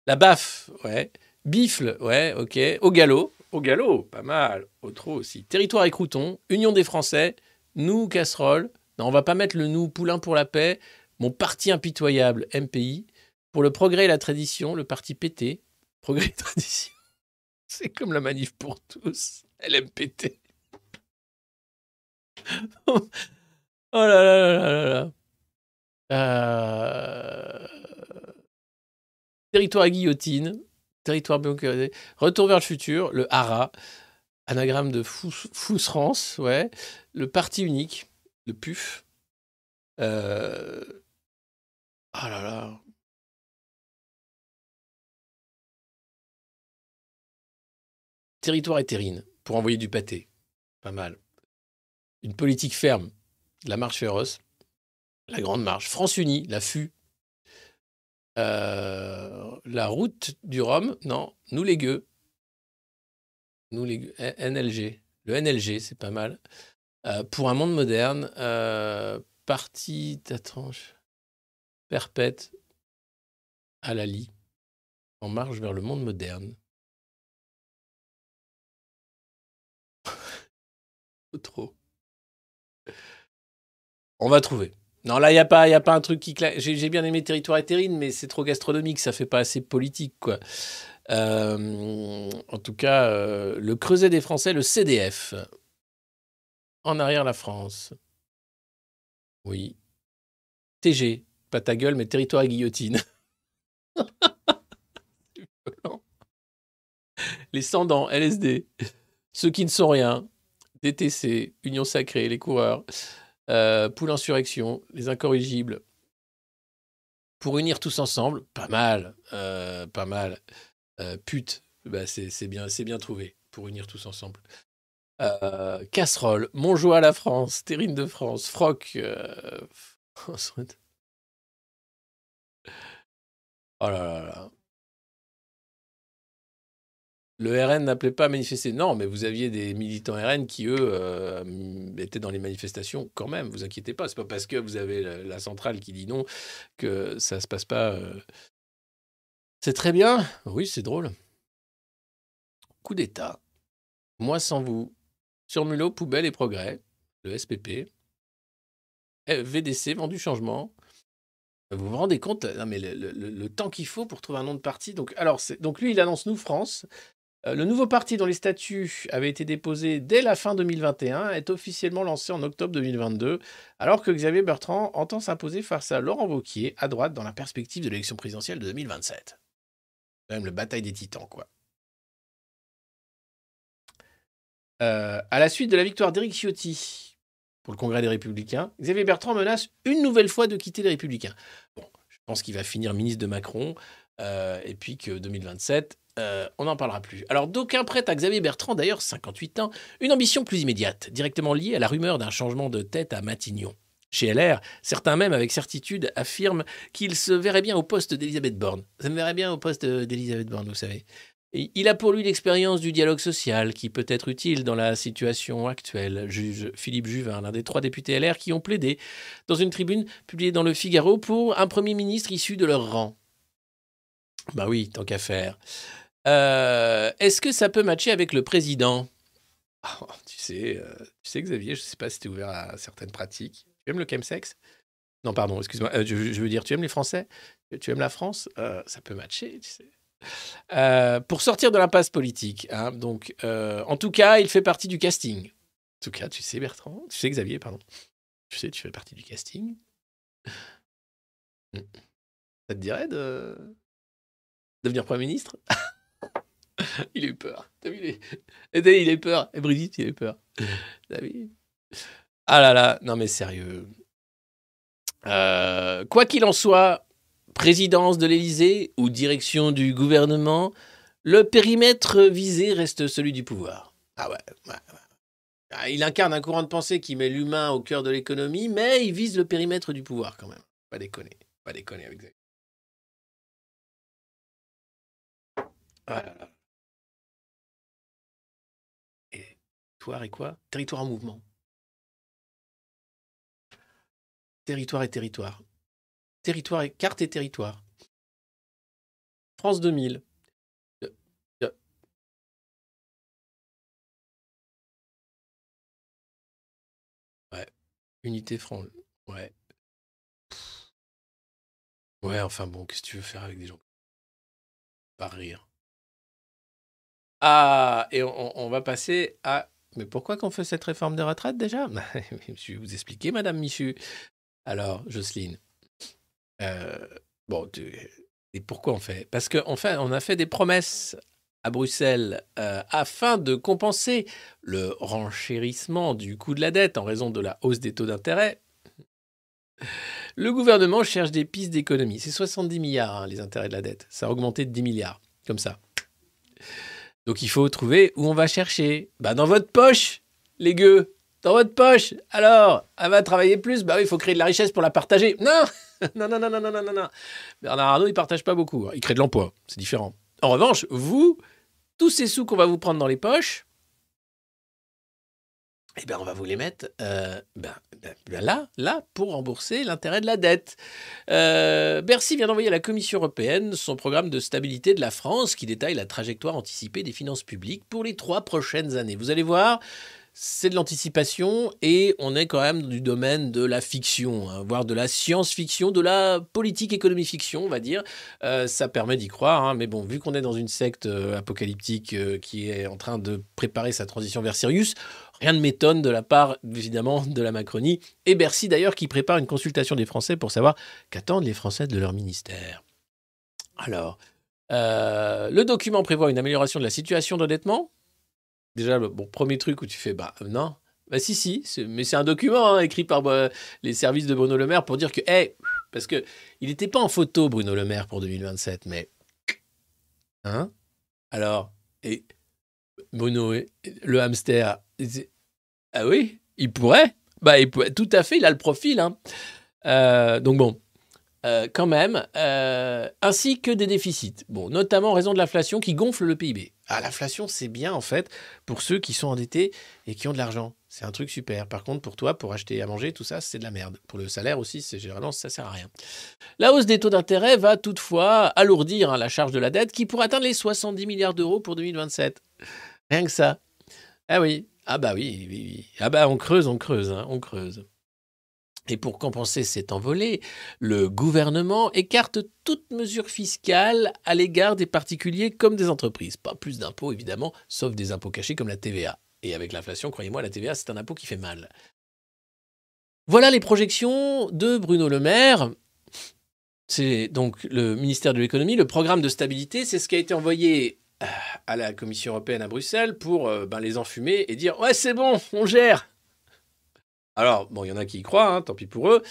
La BAF, ouais. Bifle, ouais, ok. Au galop, au galop, pas mal. Au trot aussi. Territoire et crouton, Union des Français, nous casserole. Non, on va pas mettre le nous poulain pour la paix. Mon parti impitoyable, MPI. Pour le progrès et la tradition, le parti PT. Progrès et tradition. *laughs* C'est comme la manif pour tous. LMPT. *laughs* oh là là là là là. Euh, Territoire à guillotine, territoire bloqué, retour vers le futur, le HARA, anagramme de Fous- Fousrance, ouais, le parti unique, le PUF. Euh... Ah là là. Territoire et terrine, pour envoyer du pâté. Pas mal. Une politique ferme, la marche féroce, la grande marche. France Unie, la FU. Euh, la route du Rhum, non, nous les gueux. Nous les gueux. NLG. Le NLG, c'est pas mal. Euh, pour un monde moderne, euh, parti, attends, je- perpète à la lie. En marche vers le monde moderne. *laughs* Trop. On va trouver. Non, là, il n'y a, pas- a un truc qui claque. J'ai bien aimé Territoire et Terrine, mais c'est trop gastronomique, ça fait pas assez politique, quoi. Euh, en tout cas, euh, le creuset des Français, le CDF. En arrière, la France. Oui. TG. Pas ta gueule, mais territoire à guillotine. *laughs* Les sans-dents, LSD. Ceux qui ne sont rien. DTC, Union Sacrée, les coureurs. Euh, Poule Insurrection, les incorrigibles. Pour unir tous ensemble, pas mal, euh, pas mal. Euh, pute, bah c'est bien, bien trouvé. Pour unir tous ensemble. Euh, casserole, Montjoie à la France, Terrine de France, Froc. *laughs* Oh là là là. Le RN n'appelait pas à manifester. Non, mais vous aviez des militants RN qui, eux, euh, étaient dans les manifestations quand même. Vous inquiétez pas. C'est pas parce que vous avez la, centrale qui dit non que ça se passe pas. euh. C'est très bien. Oui, c'est drôle. Coup d'État. Moi sans vous. Sur Mulot, poubelle et progrès. Le SPP. Eh, VDC, vendu changement. Vous vous rendez compte? Non, mais le, temps qu'il faut pour trouver un nom de parti donc, alors, donc lui, il annonce Nous France. Euh, Le nouveau parti dont les statuts avaient été déposés dès la fin 2021 est officiellement lancé en octobre 2022, alors que Xavier Bertrand entend s'imposer face à Laurent Wauquiez à droite dans la perspective de l'élection présidentielle de 2027. Quand même le bataille des titans, quoi. Euh, à la suite de la victoire d'Éric Ciotti pour le Congrès des Républicains, Xavier Bertrand menace une nouvelle fois de quitter les Républicains. Bon, je pense qu'il va finir ministre de Macron, euh, et puis que 2027, euh, on n'en parlera plus. Alors, d'aucuns prêtent à Xavier Bertrand, d'ailleurs 58 ans, une ambition plus immédiate, directement liée à la rumeur d'un changement de tête à Matignon. Chez LR, certains même avec certitude affirment qu'il se verrait bien au poste d'Elisabeth Borne. Ça me verrait bien au poste d'Elisabeth Borne, vous savez. Il a pour lui l'expérience du dialogue social qui peut être utile dans la situation actuelle, juge Philippe Juvin, l'un des trois députés LR qui ont plaidé dans une tribune publiée dans le Figaro pour un Premier ministre issu de leur rang. Bah oui, tant qu'à faire. Euh, Est-ce que ça peut matcher avec le président? *laughs* Oh, tu, sais, euh, tu sais, Xavier, je ne sais pas si tu es ouvert à certaines pratiques. Tu aimes le chemsex? Non, pardon, excuse-moi. euh, je, veux dire, tu aimes les Français? Tu aimes la France? Ça peut matcher, tu sais. Pour sortir de l'impasse politique, hein, donc, en tout cas, il fait partie du casting. En tout cas, tu sais, Bertrand, tu sais, Xavier, pardon. Tu sais, tu fais partie du casting. Ça te dirait de devenir Premier ministre? *laughs* *laughs* Il a eu peur. *laughs* T'as vu, il, a eu peur. Et Brigitte, il a eu peur. *laughs* T'as vu Ah là là, non mais sérieux. Euh, quoi qu'il en soit, présidence de l'Élysée ou direction du gouvernement, le périmètre visé reste celui du pouvoir. Ah ouais, ouais, ouais. Ah, Il incarne un courant de pensée qui met l'humain au cœur de l'économie, mais il vise le périmètre du pouvoir quand même. Pas déconner, pas déconner avec ça. Ah là là. Territoire et quoi? Territoire en mouvement. Territoire et territoire. Territoire et carte et territoire. France 2000. Euh, euh. Ouais. Unité France. Ouais. Ouais, enfin bon, qu'est-ce que tu veux faire avec des gens? Pas rire. Ah, et on, on va passer à. Mais pourquoi qu'on fait cette réforme des retraites déjà? *laughs* Je vais vous expliquer, Madame Michu. Alors, Jocelyne. Euh, bon, et pourquoi on fait? Parce qu'en fait, on a fait des promesses à Bruxelles euh, afin de compenser le renchérissement du coût de la dette en raison de la hausse des taux d'intérêt. Le gouvernement cherche des pistes d'économie. C'est 70 milliards hein, les intérêts de la dette. Ça a augmenté de 10 milliards, comme ça. Donc il faut trouver où on va chercher. Bah dans votre poche, les gueux. Dans votre poche. Alors, elle va travailler plus. Bah oui, il faut créer de la richesse pour la partager. Non *laughs* Non, non, non, non, non, non, non. Bernard Arnault, il partage pas beaucoup. Il crée de l'emploi. C'est différent. En revanche, vous, tous ces sous qu'on va vous prendre dans les poches, eh ben, on va vous les mettre euh, ben, ben, ben là, là, pour rembourser l'intérêt de la dette. Euh, Bercy vient d'envoyer à la Commission européenne son programme de stabilité de la France qui détaille la trajectoire anticipée des finances publiques pour les trois prochaines années. Vous allez voir, c'est de l'anticipation et on est quand même du domaine de la fiction, hein, voire de la science-fiction, de la politique économie fiction, on va dire. Euh, ça permet d'y croire, hein, mais bon, vu qu'on est dans une secte apocalyptique qui est en train de préparer sa transition vers Sirius, rien ne m'étonne de la part, évidemment, de la Macronie et Bercy d'ailleurs qui prépare une consultation des Français pour savoir qu'attendent les Français de leur ministère. Alors, euh, le document prévoit une amélioration de la situation d'endettement. Déjà, le premier truc où tu fais, bah non, bah si, si, mais c'est un document hein, écrit par euh, les services de Bruno Le Maire pour dire que, hey, parce que il n'était pas en photo, Bruno Le Maire, pour 2027, mais. Hein? Alors, et Bruno, le hamster, ah oui, il pourrait Bah, il pourrait, tout à fait, il a le profil. Hein. Euh, donc bon, euh, quand même, euh, ainsi que des déficits. Bon, notamment en raison de l'inflation qui gonfle le PIB. Ah, l'inflation, c'est bien en fait pour ceux qui sont endettés et qui ont de l'argent. C'est un truc super. Par contre, pour toi, pour acheter à manger, tout ça, c'est de la merde. Pour le salaire aussi, c'est généralement, ça sert à rien. La hausse des taux d'intérêt va toutefois alourdir hein, la charge de la dette qui pourrait atteindre les 70 milliards d'euros pour 2027. Rien que ça. Ah oui. Ah bah oui, oui, oui. Ah bah on creuse, on creuse, hein, on creuse. Et pour compenser cette envolée, le gouvernement écarte toute mesure fiscale à l'égard des particuliers comme des entreprises. Pas plus d'impôts, évidemment, sauf des impôts cachés comme la TVA. Et avec l'inflation, croyez-moi, la TVA, c'est un impôt qui fait mal. Voilà les projections de Bruno Le Maire. C'est donc le ministère de l'économie, le programme de stabilité, c'est ce qui a été envoyé euh, à la Commission européenne à Bruxelles pour euh, ben, les enfumer et dire ouais c'est bon, on gère. Alors bon, il y en a qui y croient, hein, tant pis pour eux.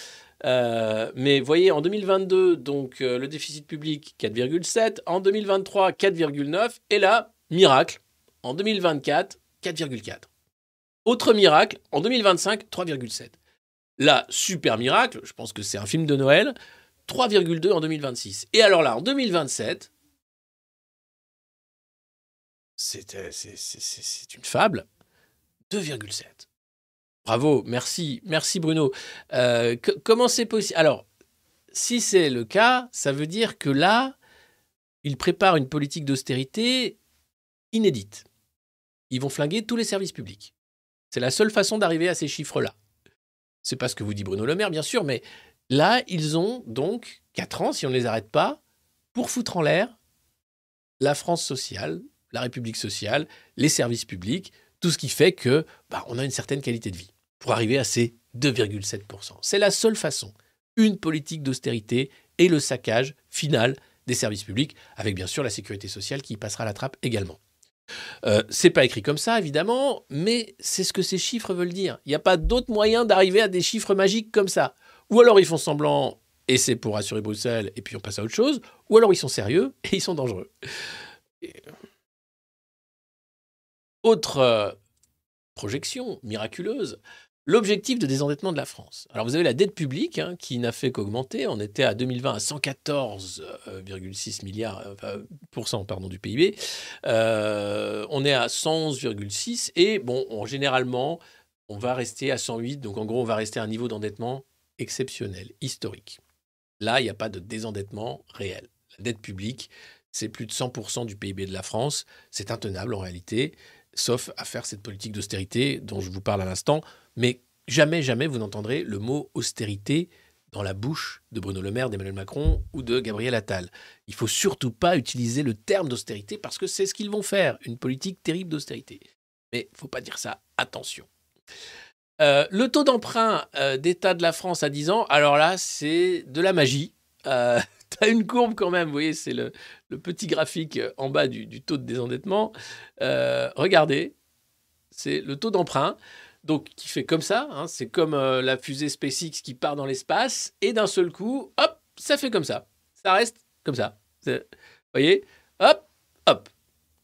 Euh, mais voyez, en 2022, donc le déficit public 4,7, en 2023 4,9, et là, miracle, en 2024 4,4. Autre miracle, en 2025 3,7. Là, super miracle, je pense que c'est un film de Noël, 3,2 en 2026. Et alors là, en 2027, c'est une fable, 2,7. Bravo, merci, merci Bruno. Euh, comment c'est possible Alors, si c'est le cas, ça veut dire que là, il prépare une politique d'austérité inédite. Ils vont flinguer tous les services publics. C'est la seule façon d'arriver à ces chiffres-là. C'est pas ce que vous dit Bruno Le Maire, bien sûr, mais là, ils ont donc 4 ans, si on ne les arrête pas, pour foutre en l'air la France sociale, la République sociale, les services publics, tout ce qui fait que bah, on a une certaine qualité de vie pour arriver à ces 2,7%. C'est la seule façon. Une politique d'austérité et le saccage final des services publics, avec bien sûr la sécurité sociale qui passera la trappe également. Euh, c'est pas écrit comme ça, évidemment, mais c'est ce que ces chiffres veulent dire. Il n'y a pas d'autre moyen d'arriver à des chiffres magiques comme ça. Ou alors ils font semblant et c'est pour rassurer Bruxelles et puis on passe à autre chose, ou alors ils sont sérieux et ils sont dangereux. Autre euh, projection miraculeuse, l'objectif de désendettement de la France. Alors vous avez la dette publique hein, qui n'a fait qu'augmenter. On était à 2020 à 114,6 milliards pardon, du PIB. Euh, on est à 111,6 et bon, généralement, on va rester à 108. Donc en gros, on va rester à un niveau d'endettement exceptionnel, historique. Là, il n'y a pas de désendettement réel. La dette publique, c'est plus de 100% du PIB de la France. C'est intenable en réalité, sauf à faire cette politique d'austérité dont je vous parle à l'instant. Mais jamais, jamais vous n'entendrez le mot austérité dans la bouche de Bruno Le Maire, d'Emmanuel Macron ou de Gabriel Attal. Il faut surtout pas utiliser le terme d'austérité parce que c'est ce qu'ils vont faire, une politique terrible d'austérité. Mais faut pas dire ça, attention. Euh, le taux d'emprunt euh, d'État de la France à 10 ans, alors là, c'est de la magie. Euh, *laughs* tu une courbe quand même, vous voyez, c'est le, petit graphique en bas du, taux de désendettement. regardez, c'est le taux d'emprunt donc qui fait comme ça. Hein, c'est comme euh, la fusée SpaceX qui part dans l'espace et d'un seul coup, hop, ça fait comme ça. Ça reste comme ça. Vous voyez Hop, hop.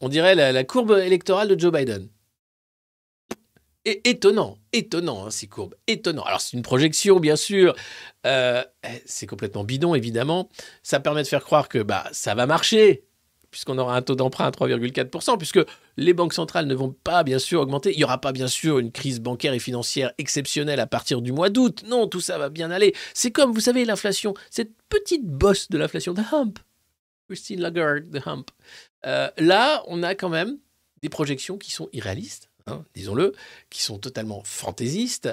On dirait la, courbe électorale de Joe Biden. Et étonnant, étonnant, hein, ces courbes, étonnant. Alors c'est une projection, bien sûr. Euh, eh, c'est complètement bidon, évidemment. Ça permet de faire croire que bah ça va marcher puisqu'on aura un taux d'emprunt à 3,4%, puisque les banques centrales ne vont pas bien sûr augmenter. Il n'y aura pas bien sûr une crise bancaire et financière exceptionnelle à partir du mois d'août. Non, tout ça va bien aller. C'est comme, vous savez, l'inflation, cette petite bosse de l'inflation, the hump. Christine Lagarde, the hump. Euh, là, on a quand même des projections qui sont irréalistes, hein, disons-le, qui sont totalement fantaisistes.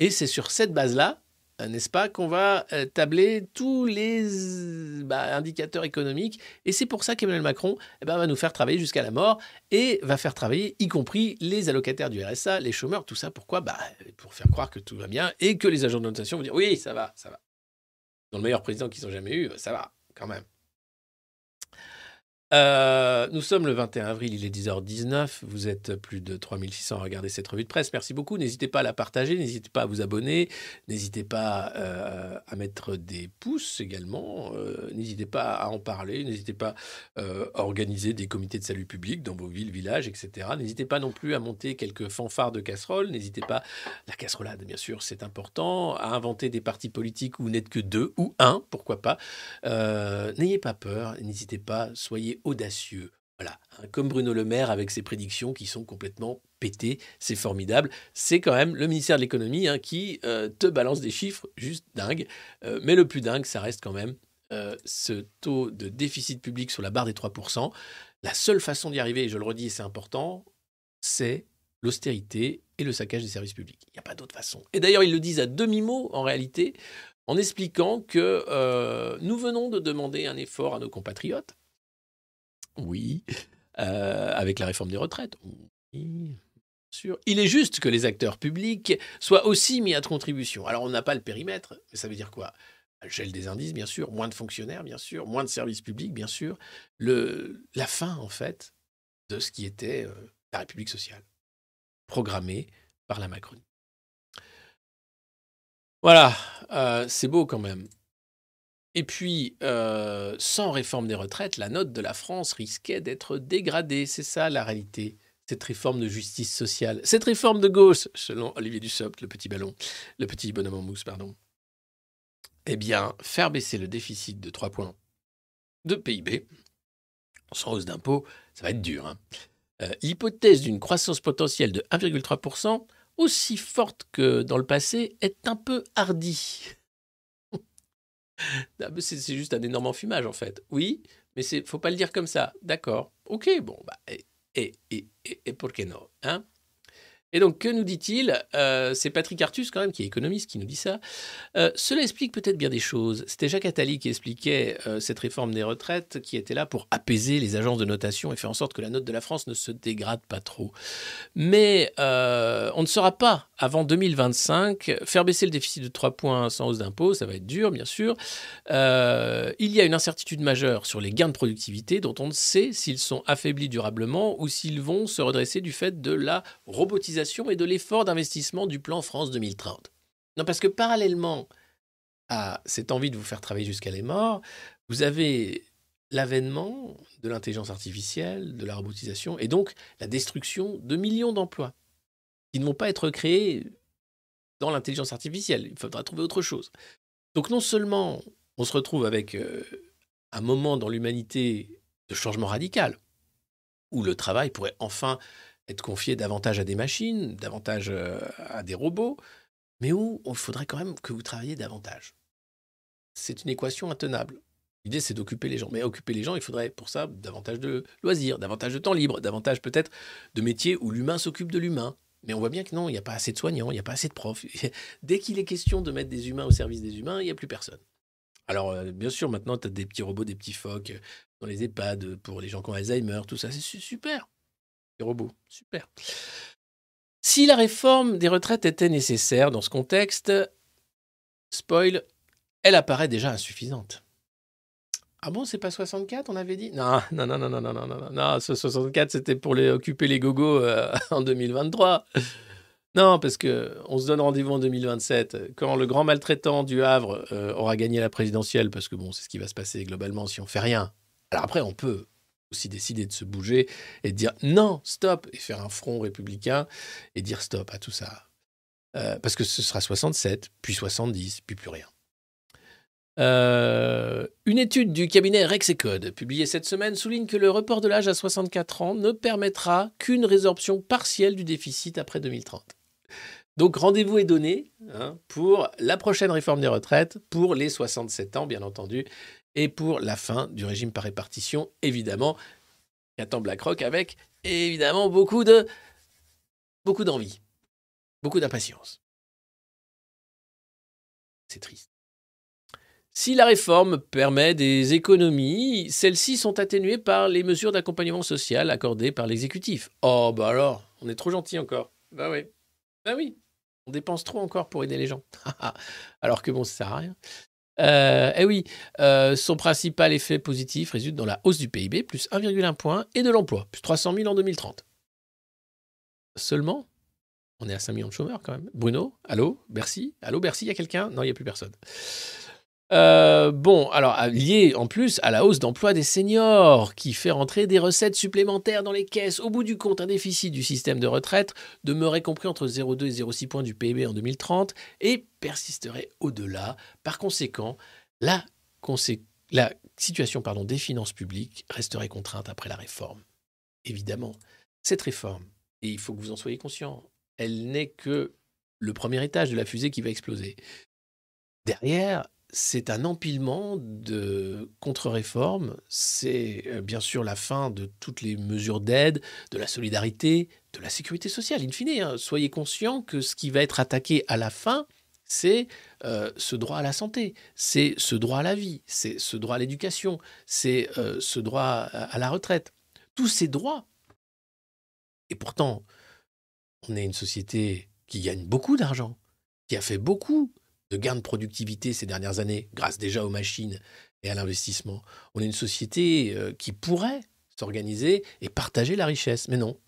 Et c'est sur cette base-là n'est-ce pas, qu'on va euh, tabler tous les bah, indicateurs économiques. Et c'est pour ça qu'Emmanuel Macron eh ben, va nous faire travailler jusqu'à la mort et va faire travailler, y compris les allocataires du RSA, les chômeurs, tout ça. Pourquoi? Bah, Pour faire croire que tout va bien et que les agents de notation vont dire oui, ça va, ça va. Dans le meilleur président qu'ils ont jamais eu, ça va, quand même. Euh, nous sommes le 21 avril, il est 10h19. Vous êtes plus de 3600 à regarder cette revue de presse. Merci beaucoup. N'hésitez pas à la partager, n'hésitez pas à vous abonner, n'hésitez pas euh, à mettre des pouces également, euh, n'hésitez pas à en parler, n'hésitez pas à organiser des comités de salut public dans vos villes, villages, etc. N'hésitez pas non plus à monter quelques fanfares de casseroles. N'hésitez pas, la casserolade, bien sûr, c'est important, à inventer des partis politiques où vous n'êtes que deux ou un, pourquoi pas. N'ayez pas peur, n'hésitez pas, soyez audacieux. Voilà, hein, comme Bruno Le Maire avec ses prédictions qui sont complètement pétées, c'est formidable. C'est quand même le ministère de l'économie hein, qui euh, te balance des chiffres juste dingues. Euh, mais le plus dingue, ça reste quand même euh, ce taux de déficit public sur la barre des 3%. La seule façon d'y arriver, et je le redis, c'est important, c'est l'austérité et le saccage des services publics. Il n'y a pas d'autre façon. Et d'ailleurs, ils le disent à demi-mot, en réalité, en expliquant que nous venons de demander un effort à nos compatriotes. Oui. Euh, avec la réforme des retraites. Oui. Sûr. Il est juste que les acteurs publics soient aussi mis à contribution. Alors, on n'a pas le périmètre, mais ça veut dire quoi? Le gel des indices, bien sûr, moins de fonctionnaires, bien sûr, moins de services publics, bien sûr. La fin, en fait, de ce qui était euh, la République sociale, programmée par la Macronie. Voilà, euh, c'est beau quand même. Et puis, euh, sans réforme des retraites, la note de la France risquait d'être dégradée. C'est ça la réalité. Cette réforme de justice sociale, cette réforme de gauche, selon Olivier Dussopt, le petit ballon, le petit bonhomme en mousse, pardon. Eh bien, faire baisser le déficit de 3 points de PIB, sans hausse d'impôts, ça va être dur. hein. Euh, L'hypothèse d'une croissance potentielle de 1,3%, aussi forte que dans le passé, est un peu hardie. C'est c'est juste un énorme enfumage en fait. Oui, mais il faut pas le dire comme ça. D'accord. Ok, bon, bah, et, et, et, et, et por qué no hein? Et donc, que nous dit-il? Euh, C'est Patrick Artus, quand même, qui est économiste, qui nous dit ça. Euh, cela explique peut-être bien des choses. C'était Jacques Attali qui expliquait euh, cette réforme des retraites qui était là pour apaiser les agences de notation et faire en sorte que la note de la France ne se dégrade pas trop. Mais on ne saura pas avant 2025 faire baisser le déficit de 3 points sans hausse d'impôt, ça va être dur bien sûr. Euh, il y a une incertitude majeure sur les gains de productivité dont on ne sait s'ils sont affaiblis durablement ou s'ils vont se redresser du fait de la robotisation et de l'effort d'investissement du plan France 2030. Non, parce que parallèlement à cette envie de vous faire travailler jusqu'à les morts, vous avez l'avènement de l'intelligence artificielle, de la robotisation, et donc la destruction de millions d'emplois qui ne vont pas être créés dans l'intelligence artificielle. Il faudra trouver autre chose. Donc non seulement on se retrouve avec euh, un moment dans l'humanité de changement radical, où le travail pourrait enfin être confié davantage à des machines, davantage euh, à des robots, mais où il faudrait quand même que vous travailliez davantage. C'est une équation intenable. L'idée, c'est d'occuper les gens. Mais occuper les gens, il faudrait pour ça davantage de loisirs, davantage de temps libre, davantage peut-être de métiers où l'humain s'occupe de l'humain. Mais on voit bien que non, il n'y a pas assez de soignants, il n'y a pas assez de profs. *laughs* Dès qu'il est question de mettre des humains au service des humains, il n'y a plus personne. Alors, euh, bien sûr, maintenant, tu as des petits robots, des petits phoques euh, dans les EHPAD pour les gens qui ont Alzheimer, tout ça, c'est su- super. Les robots, super. Si la réforme des retraites était nécessaire dans ce contexte, spoil, elle apparaît déjà insuffisante. Ah bon, c'est pas 64, on avait dit? Non, *laughs* non, non, non, non, non, non, non, non, ce 64, c'était pour les, occuper les gogos euh, *laughs* en 2023. Non, parce que on se donne rendez-vous en 2027, quand le grand maltraitant du Havre euh, aura gagné la présidentielle, parce que bon, c'est ce qui va se passer globalement si on fait rien. Alors après, on peut aussi décider de se bouger et de dire non, stop, et faire un front républicain et dire stop à tout ça. Euh, parce que ce sera 67, puis 70, puis plus rien. Euh, une étude du cabinet Rexecode, publiée cette semaine, souligne que le report de l'âge à 64 ans ne permettra qu'une résorption partielle du déficit après 2030. Donc rendez-vous est donné hein, pour la prochaine réforme des retraites, pour les 67 ans bien entendu, et pour la fin du régime par répartition, évidemment, qu'attend BlackRock avec évidemment beaucoup de beaucoup d'envie, beaucoup d'impatience. C'est triste. Si la réforme permet des économies, celles-ci sont atténuées par les mesures d'accompagnement social accordées par l'exécutif. Oh, bah alors, on est trop gentil encore. Bah oui. Bah oui. On dépense trop encore pour aider les gens. *laughs* alors que bon, ça sert à rien. Euh, eh oui, euh, son principal effet positif résulte dans la hausse du PIB, plus 1,1 point, et de l'emploi, plus 300 000 en 2030. Seulement, on est à 5 millions de chômeurs quand même. Bruno, allô, Bercy Allô, Bercy, il y a quelqu'un? Non, il n'y a plus personne. Euh, bon, alors lié en plus à la hausse d'emploi des seniors, qui fait rentrer des recettes supplémentaires dans les caisses. Au bout du compte, un déficit du système de retraite demeurait compris entre 0,2 et 0,6 points du PIB en 2030 et persisterait au-delà. Par conséquent, la, situation des finances publiques resterait contrainte après la réforme. Évidemment, cette réforme, et il faut que vous en soyez conscient, elle n'est que le premier étage de la fusée qui va exploser. Derrière, c'est un empilement de contre-réformes. C'est euh, bien sûr la fin de toutes les mesures d'aide, de la solidarité, de la sécurité sociale. In fine, hein. soyez conscients que ce qui va être attaqué à la fin, c'est euh, ce droit à la santé, c'est ce droit à la vie, c'est ce droit à l'éducation, c'est euh, ce droit à, à la retraite. Tous ces droits. Et pourtant, on est une société qui gagne beaucoup d'argent, qui a fait beaucoup de gains de productivité ces dernières années, grâce déjà aux machines et à l'investissement. On est une société euh, qui pourrait s'organiser et partager la richesse. Mais non,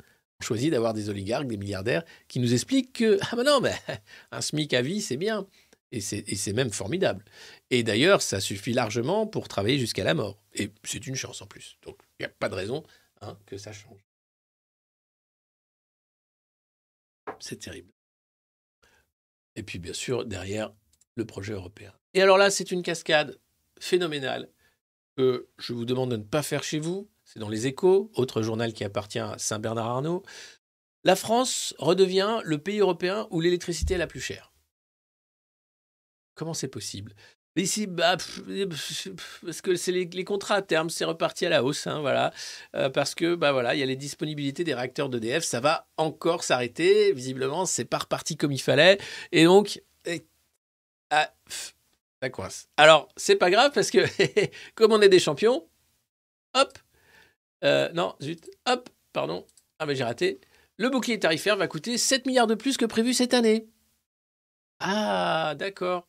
on choisit d'avoir des oligarques, des milliardaires qui nous expliquent que, *laughs* ah ben non, *laughs* un SMIC à vie, c'est bien. Et c'est et c'est même formidable. Et d'ailleurs, ça suffit largement pour travailler jusqu'à la mort. Et c'est une chance en plus. Donc, il n'y a pas de raison hein, que ça change. C'est terrible. Et puis, bien sûr, derrière, le projet européen. Et alors là, c'est une cascade phénoménale que je vous demande de ne pas faire chez vous. C'est dans les échos, autre journal qui appartient à Saint-Bernard-Arnault. La France redevient le pays européen où l'électricité est la plus chère. Comment c'est possible? Ici, bah, parce que c'est les, contrats à terme, c'est reparti à la hausse, hein, voilà, Euh, parce que bah voilà, il y a les disponibilités des réacteurs d'EDF, ça va encore s'arrêter. Visiblement, c'est pas reparti comme il fallait, et donc, ah, ça coince. Alors, c'est pas grave parce que *laughs* comme on est des champions, hop, euh, non, zut, hop, pardon, ah mais j'ai raté. Le bouclier tarifaire va coûter 7 milliards de plus que prévu cette année. Ah, d'accord.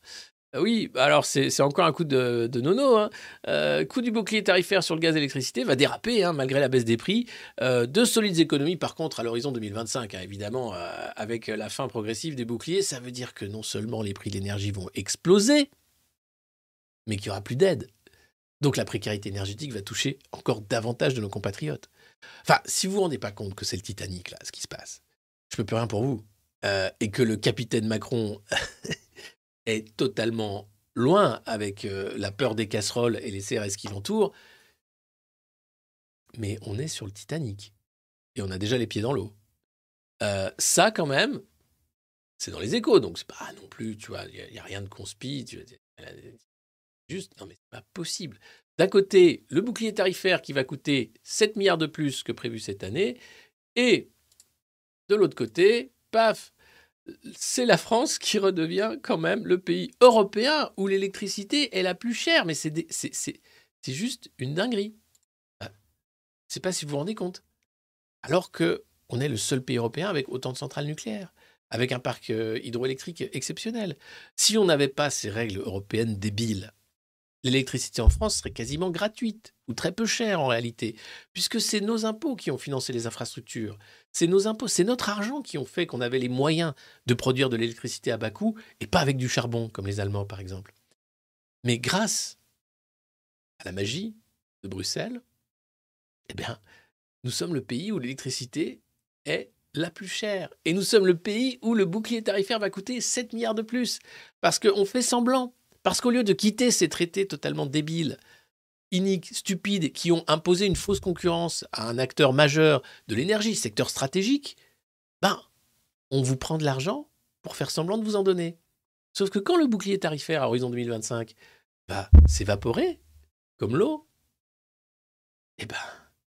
Euh, Oui, bah alors c'est encore un coup de, nono. Hein. Euh, coût du bouclier tarifaire sur le gaz et l'électricité va déraper hein, malgré la baisse des prix. Euh, de solides économies par contre à l'horizon 2025, hein, évidemment, euh, avec la fin progressive des boucliers, ça veut dire que non seulement les prix de l'énergie vont exploser, mais qu'il n'y aura plus d'aide. Donc la précarité énergétique va toucher encore davantage de nos compatriotes. Enfin, si vous vous rendez pas compte que c'est le Titanic, là, ce qui se passe, je peux plus rien pour vous. Et que le capitaine Macron *laughs* totalement loin avec euh, la peur des casseroles et les CRS qui l'entourent. Mais on est sur le Titanic. Et on a déjà les pieds dans l'eau. Euh, ça, quand même, c'est dans les échos. Donc, c'est pas non plus, tu vois, il n'y a, rien de conspi. Tu vois, juste, non, mais c'est pas possible. D'un côté, le bouclier tarifaire qui va coûter 7 milliards de plus que prévu cette année. Et de l'autre côté, paf, c'est la France qui redevient quand même le pays européen où l'électricité est la plus chère. Mais c'est des- c'est- c'est- juste une dinguerie. Euh, Je sais pas si vous vous rendez compte. Alors que on est le seul pays européen avec autant de centrales nucléaires, avec un parc euh, hydroélectrique exceptionnel. Si on n'avait pas ces règles européennes débiles, l'électricité en France serait quasiment gratuite ou très peu chère en réalité, puisque c'est nos impôts qui ont financé les infrastructures. C'est nos impôts, c'est notre argent qui ont fait qu'on avait les moyens de produire de l'électricité à bas coût et pas avec du charbon comme les Allemands par exemple. Mais grâce à la magie de Bruxelles, eh bien, nous sommes le pays où l'électricité est la plus chère. Et nous sommes le pays où le bouclier tarifaire va coûter 7 milliards de plus. Parce qu'on fait semblant. Parce qu'au lieu de quitter ces traités totalement débiles, iniques, stupides, qui ont imposé une fausse concurrence à un acteur majeur de l'énergie, secteur stratégique, ben, on vous prend de l'argent pour faire semblant de vous en donner. Sauf que quand le bouclier tarifaire à horizon 2025 va s'évaporer, comme l'eau, eh ben,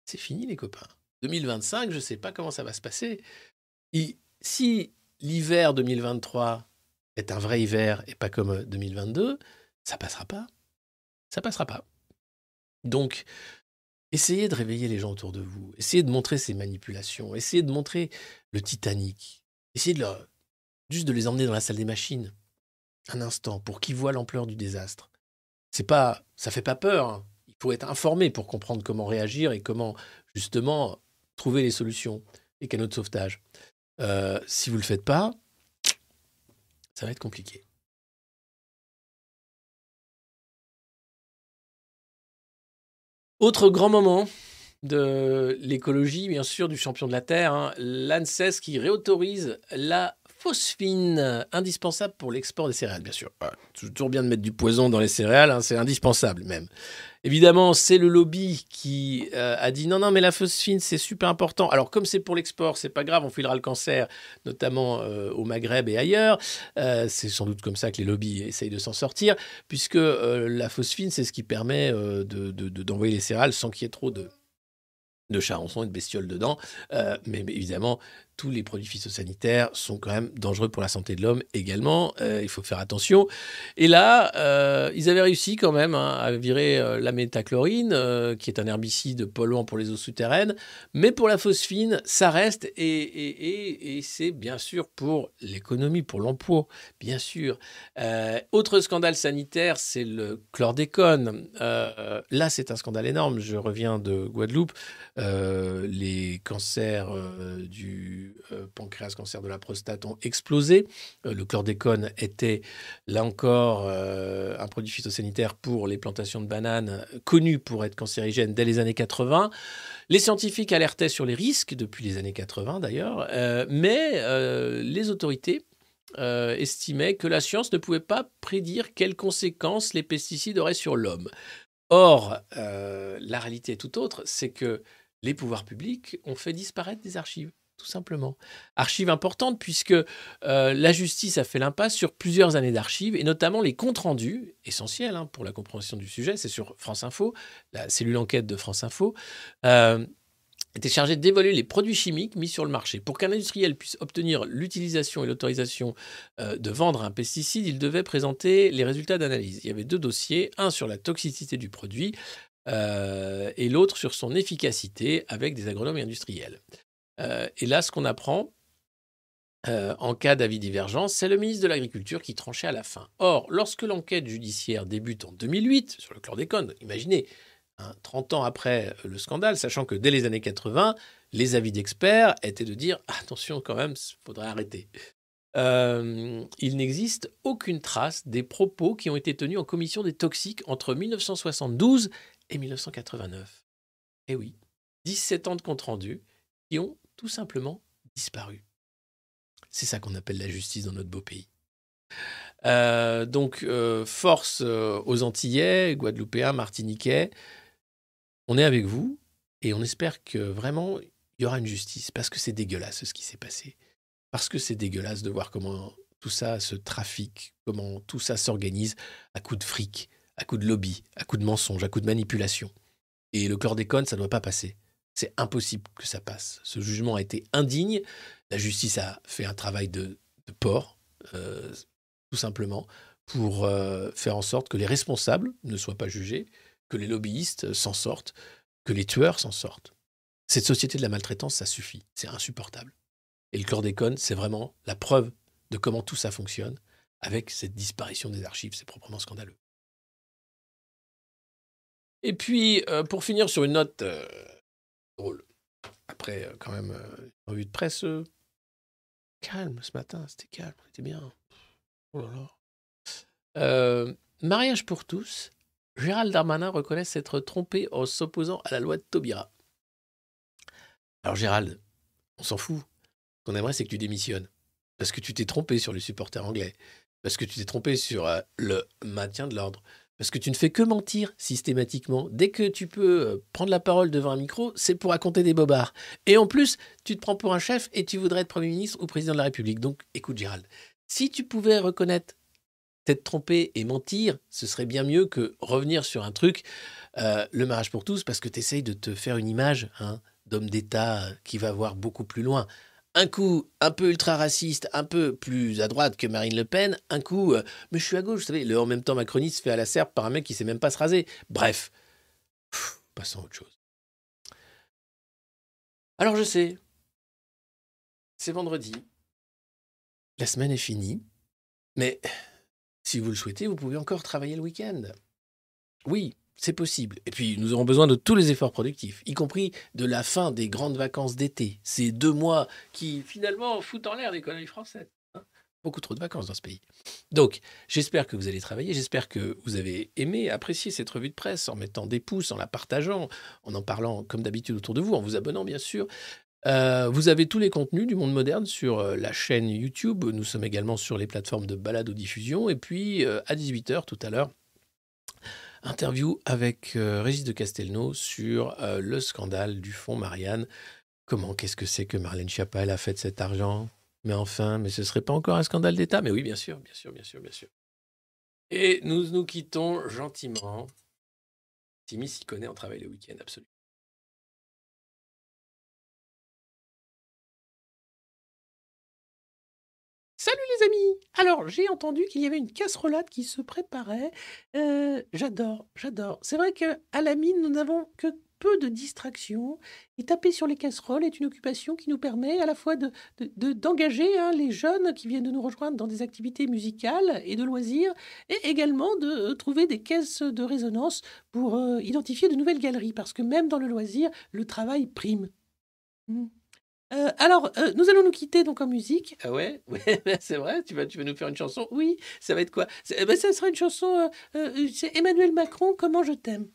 c'est fini les copains. 2025, je ne sais pas comment ça va se passer. Si l'hiver 2023 est un vrai hiver et pas comme 2022, ça passera pas. Ça passera pas. Donc, essayez de réveiller les gens autour de vous. Essayez de montrer ces manipulations. Essayez de montrer le Titanic. Essayez de juste de les emmener dans la salle des machines un instant pour qu'ils voient l'ampleur du désastre. C'est pas, ça fait pas peur. hein. Il faut être informé pour comprendre comment réagir et comment justement trouver les solutions, les canaux de sauvetage. Euh, si vous le faites pas, ça va être compliqué. Autre grand moment de l'écologie, bien sûr, du champion de la Terre, hein, l'ANSES qui réautorise la phosphine, indispensable pour l'export des céréales, bien sûr. Voilà. Toujours bien de mettre du poison dans les céréales, hein, c'est indispensable même. Évidemment, c'est le lobby qui euh, a dit non, non, mais la phosphine, c'est super important. Alors, comme c'est pour l'export, c'est pas grave, on filera le cancer, notamment euh, au Maghreb et ailleurs. Euh, c'est sans doute comme ça que les lobbies essayent de s'en sortir, puisque la phosphine, c'est ce qui permet euh, de- d'envoyer les céréales sans qu'il y ait trop de, de charançons et de bestioles dedans. Mais évidemment, tous les produits phytosanitaires sont quand même dangereux pour la santé de l'homme également. Euh, il faut faire attention. Et là, euh, ils avaient réussi quand même hein, à virer euh, la métachlorine, qui est un herbicide polluant pour les eaux souterraines. Mais pour la phosphine, ça reste. Et, et- c'est bien sûr pour l'économie, pour l'emploi, bien sûr. Autre scandale sanitaire, c'est le chlordécone. Là, c'est un scandale énorme. Je reviens de Guadeloupe. Les cancers euh, euh, pancréas, cancer de la prostate ont explosé. Euh, le chlordécone était, là encore, euh, un produit phytosanitaire pour les plantations de bananes, connu pour être cancérigène dès les années 80. Les scientifiques alertaient sur les risques depuis les années 80 d'ailleurs, mais les autorités euh, estimaient que la science ne pouvait pas prédire quelles conséquences les pesticides auraient sur l'homme. Or, la réalité est tout autre, c'est que les pouvoirs publics ont fait disparaître des archives, tout simplement. Archives importantes puisque euh, la justice a fait l'impasse sur plusieurs années d'archives et notamment les comptes rendus, essentiels hein, pour la compréhension du sujet, c'est sur France Info, la cellule enquête de France Info. euh, était chargé d'évaluer les produits chimiques mis sur le marché. Pour qu'un industriel puisse obtenir l'utilisation et l'autorisation euh, de vendre un pesticide, il devait présenter les résultats d'analyse. Il y avait deux dossiers, un sur la toxicité du produit et l'autre sur son efficacité avec des agronomes industriels. Euh, et là, ce qu'on apprend euh, en cas d'avis divergent, c'est le ministre de l'Agriculture qui tranchait à la fin. Or, lorsque l'enquête judiciaire débute en 2008 sur le chlordécone, imaginez, hein, 30 ans après euh, le scandale, sachant que dès les années 80, les avis d'experts étaient de dire attention quand même, il faudrait arrêter. Il n'existe aucune trace des propos qui ont été tenus en commission des toxiques entre 1972 et 1989. Eh oui, 17 ans de compte rendu qui ont tout simplement disparu. C'est ça qu'on appelle la justice dans notre beau pays. Euh, donc, euh, force euh, aux Antillais, Guadeloupéens, Martiniquais. On est avec vous et on espère que vraiment il y aura une justice parce que c'est dégueulasse ce qui s'est passé. Parce que c'est dégueulasse de voir comment tout ça se trafique, comment tout ça s'organise à coup de fric, à coup de lobby, à coup de mensonge, à coup de manipulation. Et le chlordécone, ça ne doit pas passer. C'est impossible que ça passe. Ce jugement a été indigne. La justice a fait un travail de, de porc, euh, tout simplement, pour euh, faire en sorte que les responsables ne soient pas jugés, que les lobbyistes s'en sortent, que les tueurs s'en sortent. Cette société de la maltraitance, ça suffit. C'est insupportable. Et le chlordécone, c'est vraiment la preuve de comment tout ça fonctionne avec cette disparition des archives. C'est proprement scandaleux. Et puis, euh, pour finir sur une note après euh, quand même euh, revue de presse euh, calme ce matin, c'était calme, c'était bien. Oh là là. Mariage pour tous, Gérald Darmanin reconnaît s'être trompé en s'opposant à la loi de Taubira. Alors Gérald, on s'en fout. Ce qu'on aimerait, c'est que tu démissionnes. Parce que tu t'es trompé sur les supporters anglais. Parce que tu t'es trompé sur le maintien de l'ordre. Parce que tu ne fais que mentir systématiquement. Dès que tu peux euh, prendre la parole devant un micro, c'est pour raconter des bobards. Et en plus, tu te prends pour un chef et tu voudrais être Premier ministre ou Président de la République. Donc, écoute Gérald, si tu pouvais reconnaître t'être trompé et mentir, ce serait bien mieux que revenir sur un truc, euh, le mariage pour tous, parce que tu essayes de te faire une image hein, d'homme d'État euh, qui va voir beaucoup plus loin. Un coup un peu ultra-raciste, un peu plus à droite que Marine Le Pen, un coup, euh, mais je suis à gauche, vous savez, le en même temps macroniste se fait à la serpe par un mec qui sait même pas se raser. Bref, passons à autre chose. Alors je sais, c'est vendredi, la semaine est finie, mais si vous le souhaitez, vous pouvez encore travailler le week-end. Oui, c'est possible. Et puis, nous aurons besoin de tous les efforts productifs, y compris de la fin des grandes vacances d'été. Ces deux mois qui, finalement, foutent en l'air l'économie française. hein. Beaucoup trop de vacances dans ce pays. Donc, j'espère que vous allez travailler. J'espère que vous avez aimé, apprécié cette revue de presse en mettant des pouces, en la partageant, en en parlant comme d'habitude autour de vous, en vous abonnant, bien sûr. Euh, vous avez tous les contenus du monde moderne sur euh, la chaîne YouTube. Nous sommes également sur les plateformes de balado-diffusion. Et puis, euh, à 18h tout à l'heure, interview avec euh, Régis de Castelnau sur euh, le scandale du fonds Marianne. Comment, qu'est-ce que c'est que Marlène Schiappa a fait de cet argent? Mais enfin, mais ce serait pas encore un scandale d'État? Mais oui, bien sûr, bien sûr, bien sûr, bien sûr. Et nous nous quittons gentiment. Timmy s'y connaît en travail le week-end, absolument. Salut les amis Alors, j'ai entendu qu'il y avait une casserolade qui se préparait. Euh, j'adore, j'adore. C'est vrai qu'à la mine, nous n'avons que peu de distractions. Et taper sur les casseroles est une occupation qui nous permet à la fois de, de- de- d'engager hein, les jeunes qui viennent de nous rejoindre dans des activités musicales et de loisirs, et également de euh, trouver des caisses de résonance pour euh, identifier de nouvelles galeries, parce que même dans le loisir, le travail prime. Mm. Euh, alors, euh, nous allons nous quitter donc en musique. Ah ouais, *laughs* ouais c'est vrai, tu vas, tu vas nous faire une chanson Oui, ça va être quoi? Eh ben, Ça sera une chanson, euh, c'est Emmanuel Macron, Comment je t'aime.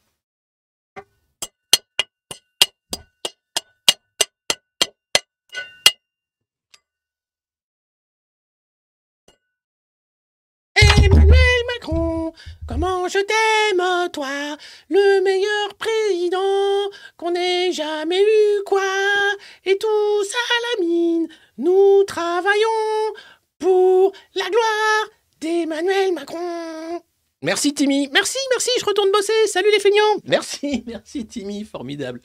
Comment je t'aime, toi, le meilleur président qu'on ait jamais eu, quoi. Et tous à la mine, nous travaillons pour la gloire d'Emmanuel Macron. Merci Timmy, merci, merci, je retourne bosser. Salut les feignants. Merci, *laughs* merci Timmy, formidable.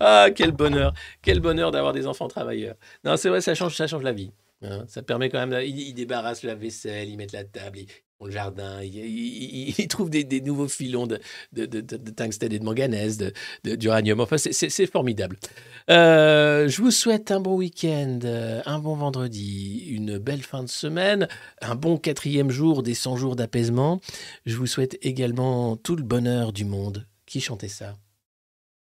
Ah, quel bonheur, quel bonheur d'avoir des enfants travailleurs. Non, c'est vrai, ça change, ça change la vie. Hein? Ça permet quand même, ils, ils débarrassent la vaisselle, ils mettent la table, ils font le jardin, ils, ils- trouvent des, nouveaux filons de, de, de- de- tungstène et de manganèse, d'uranium. Enfin, c'est formidable. Euh, je vous souhaite un bon week-end, euh, un bon vendredi, une belle fin de semaine, un bon quatrième jour des 100 jours d'apaisement. Je vous souhaite également tout le bonheur du monde. Qui chantait ça?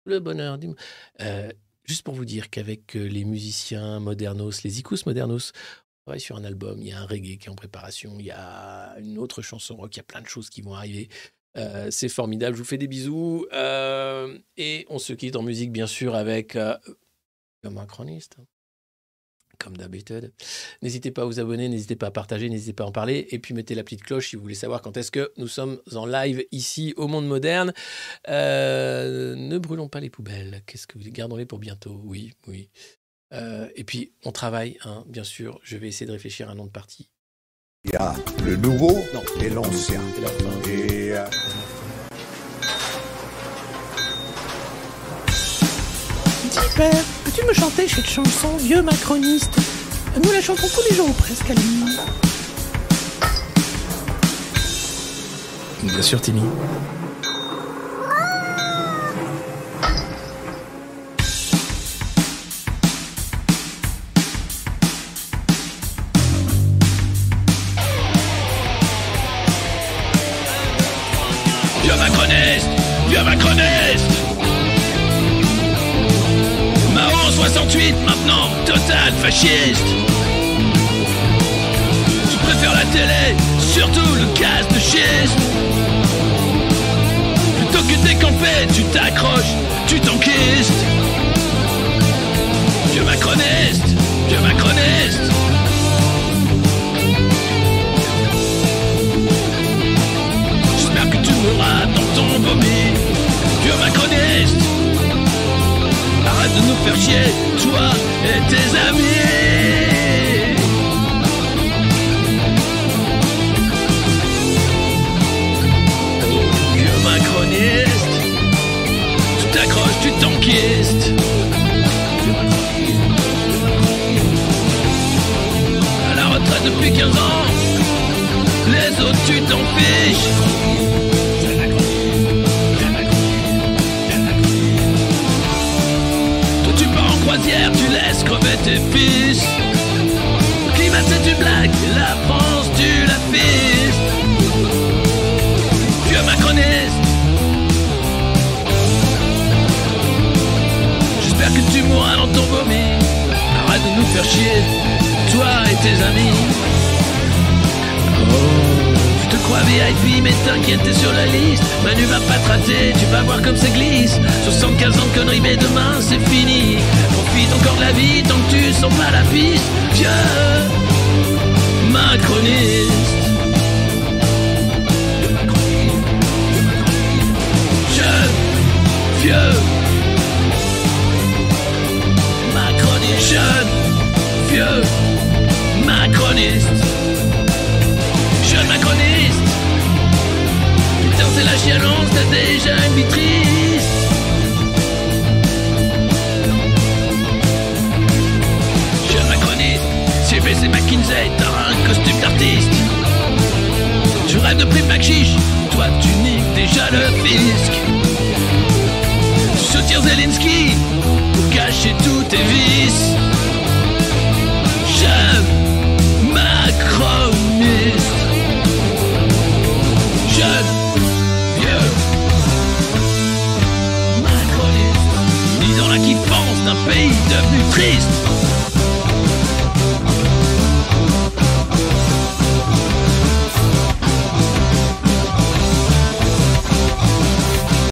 Le bonheur du monde. Euh, juste pour vous dire qu'avec euh, les musiciens modernos, les icous modernos, on travaille sur un album. Il y a un reggae qui est en préparation. Il y a une autre chanson rock. Il y a plein de choses qui vont arriver. Euh, c'est formidable. Je vous fais des bisous. Euh, et on se quitte en musique, bien sûr, avec euh, le macroniste. Comme d'habitude. N'hésitez pas à vous abonner, n'hésitez pas à partager, n'hésitez pas à en parler. Et puis mettez la petite cloche si vous voulez savoir quand est-ce que nous sommes en live ici au Monde Moderne. Euh, ne brûlons pas les poubelles. Qu'est-ce que vous gardons-les pour bientôt? Oui, oui. Euh, et puis on travaille, hein, bien sûr. Je vais essayer de réfléchir à un nom de parti. Il y a le nouveau Non. et l'ancien. Et la fin. Et euh, Dis père, peux-tu me chanter cette chanson, vieux macroniste? Nous la chantons tous les jours presque à mine. Bien sûr, Timmy.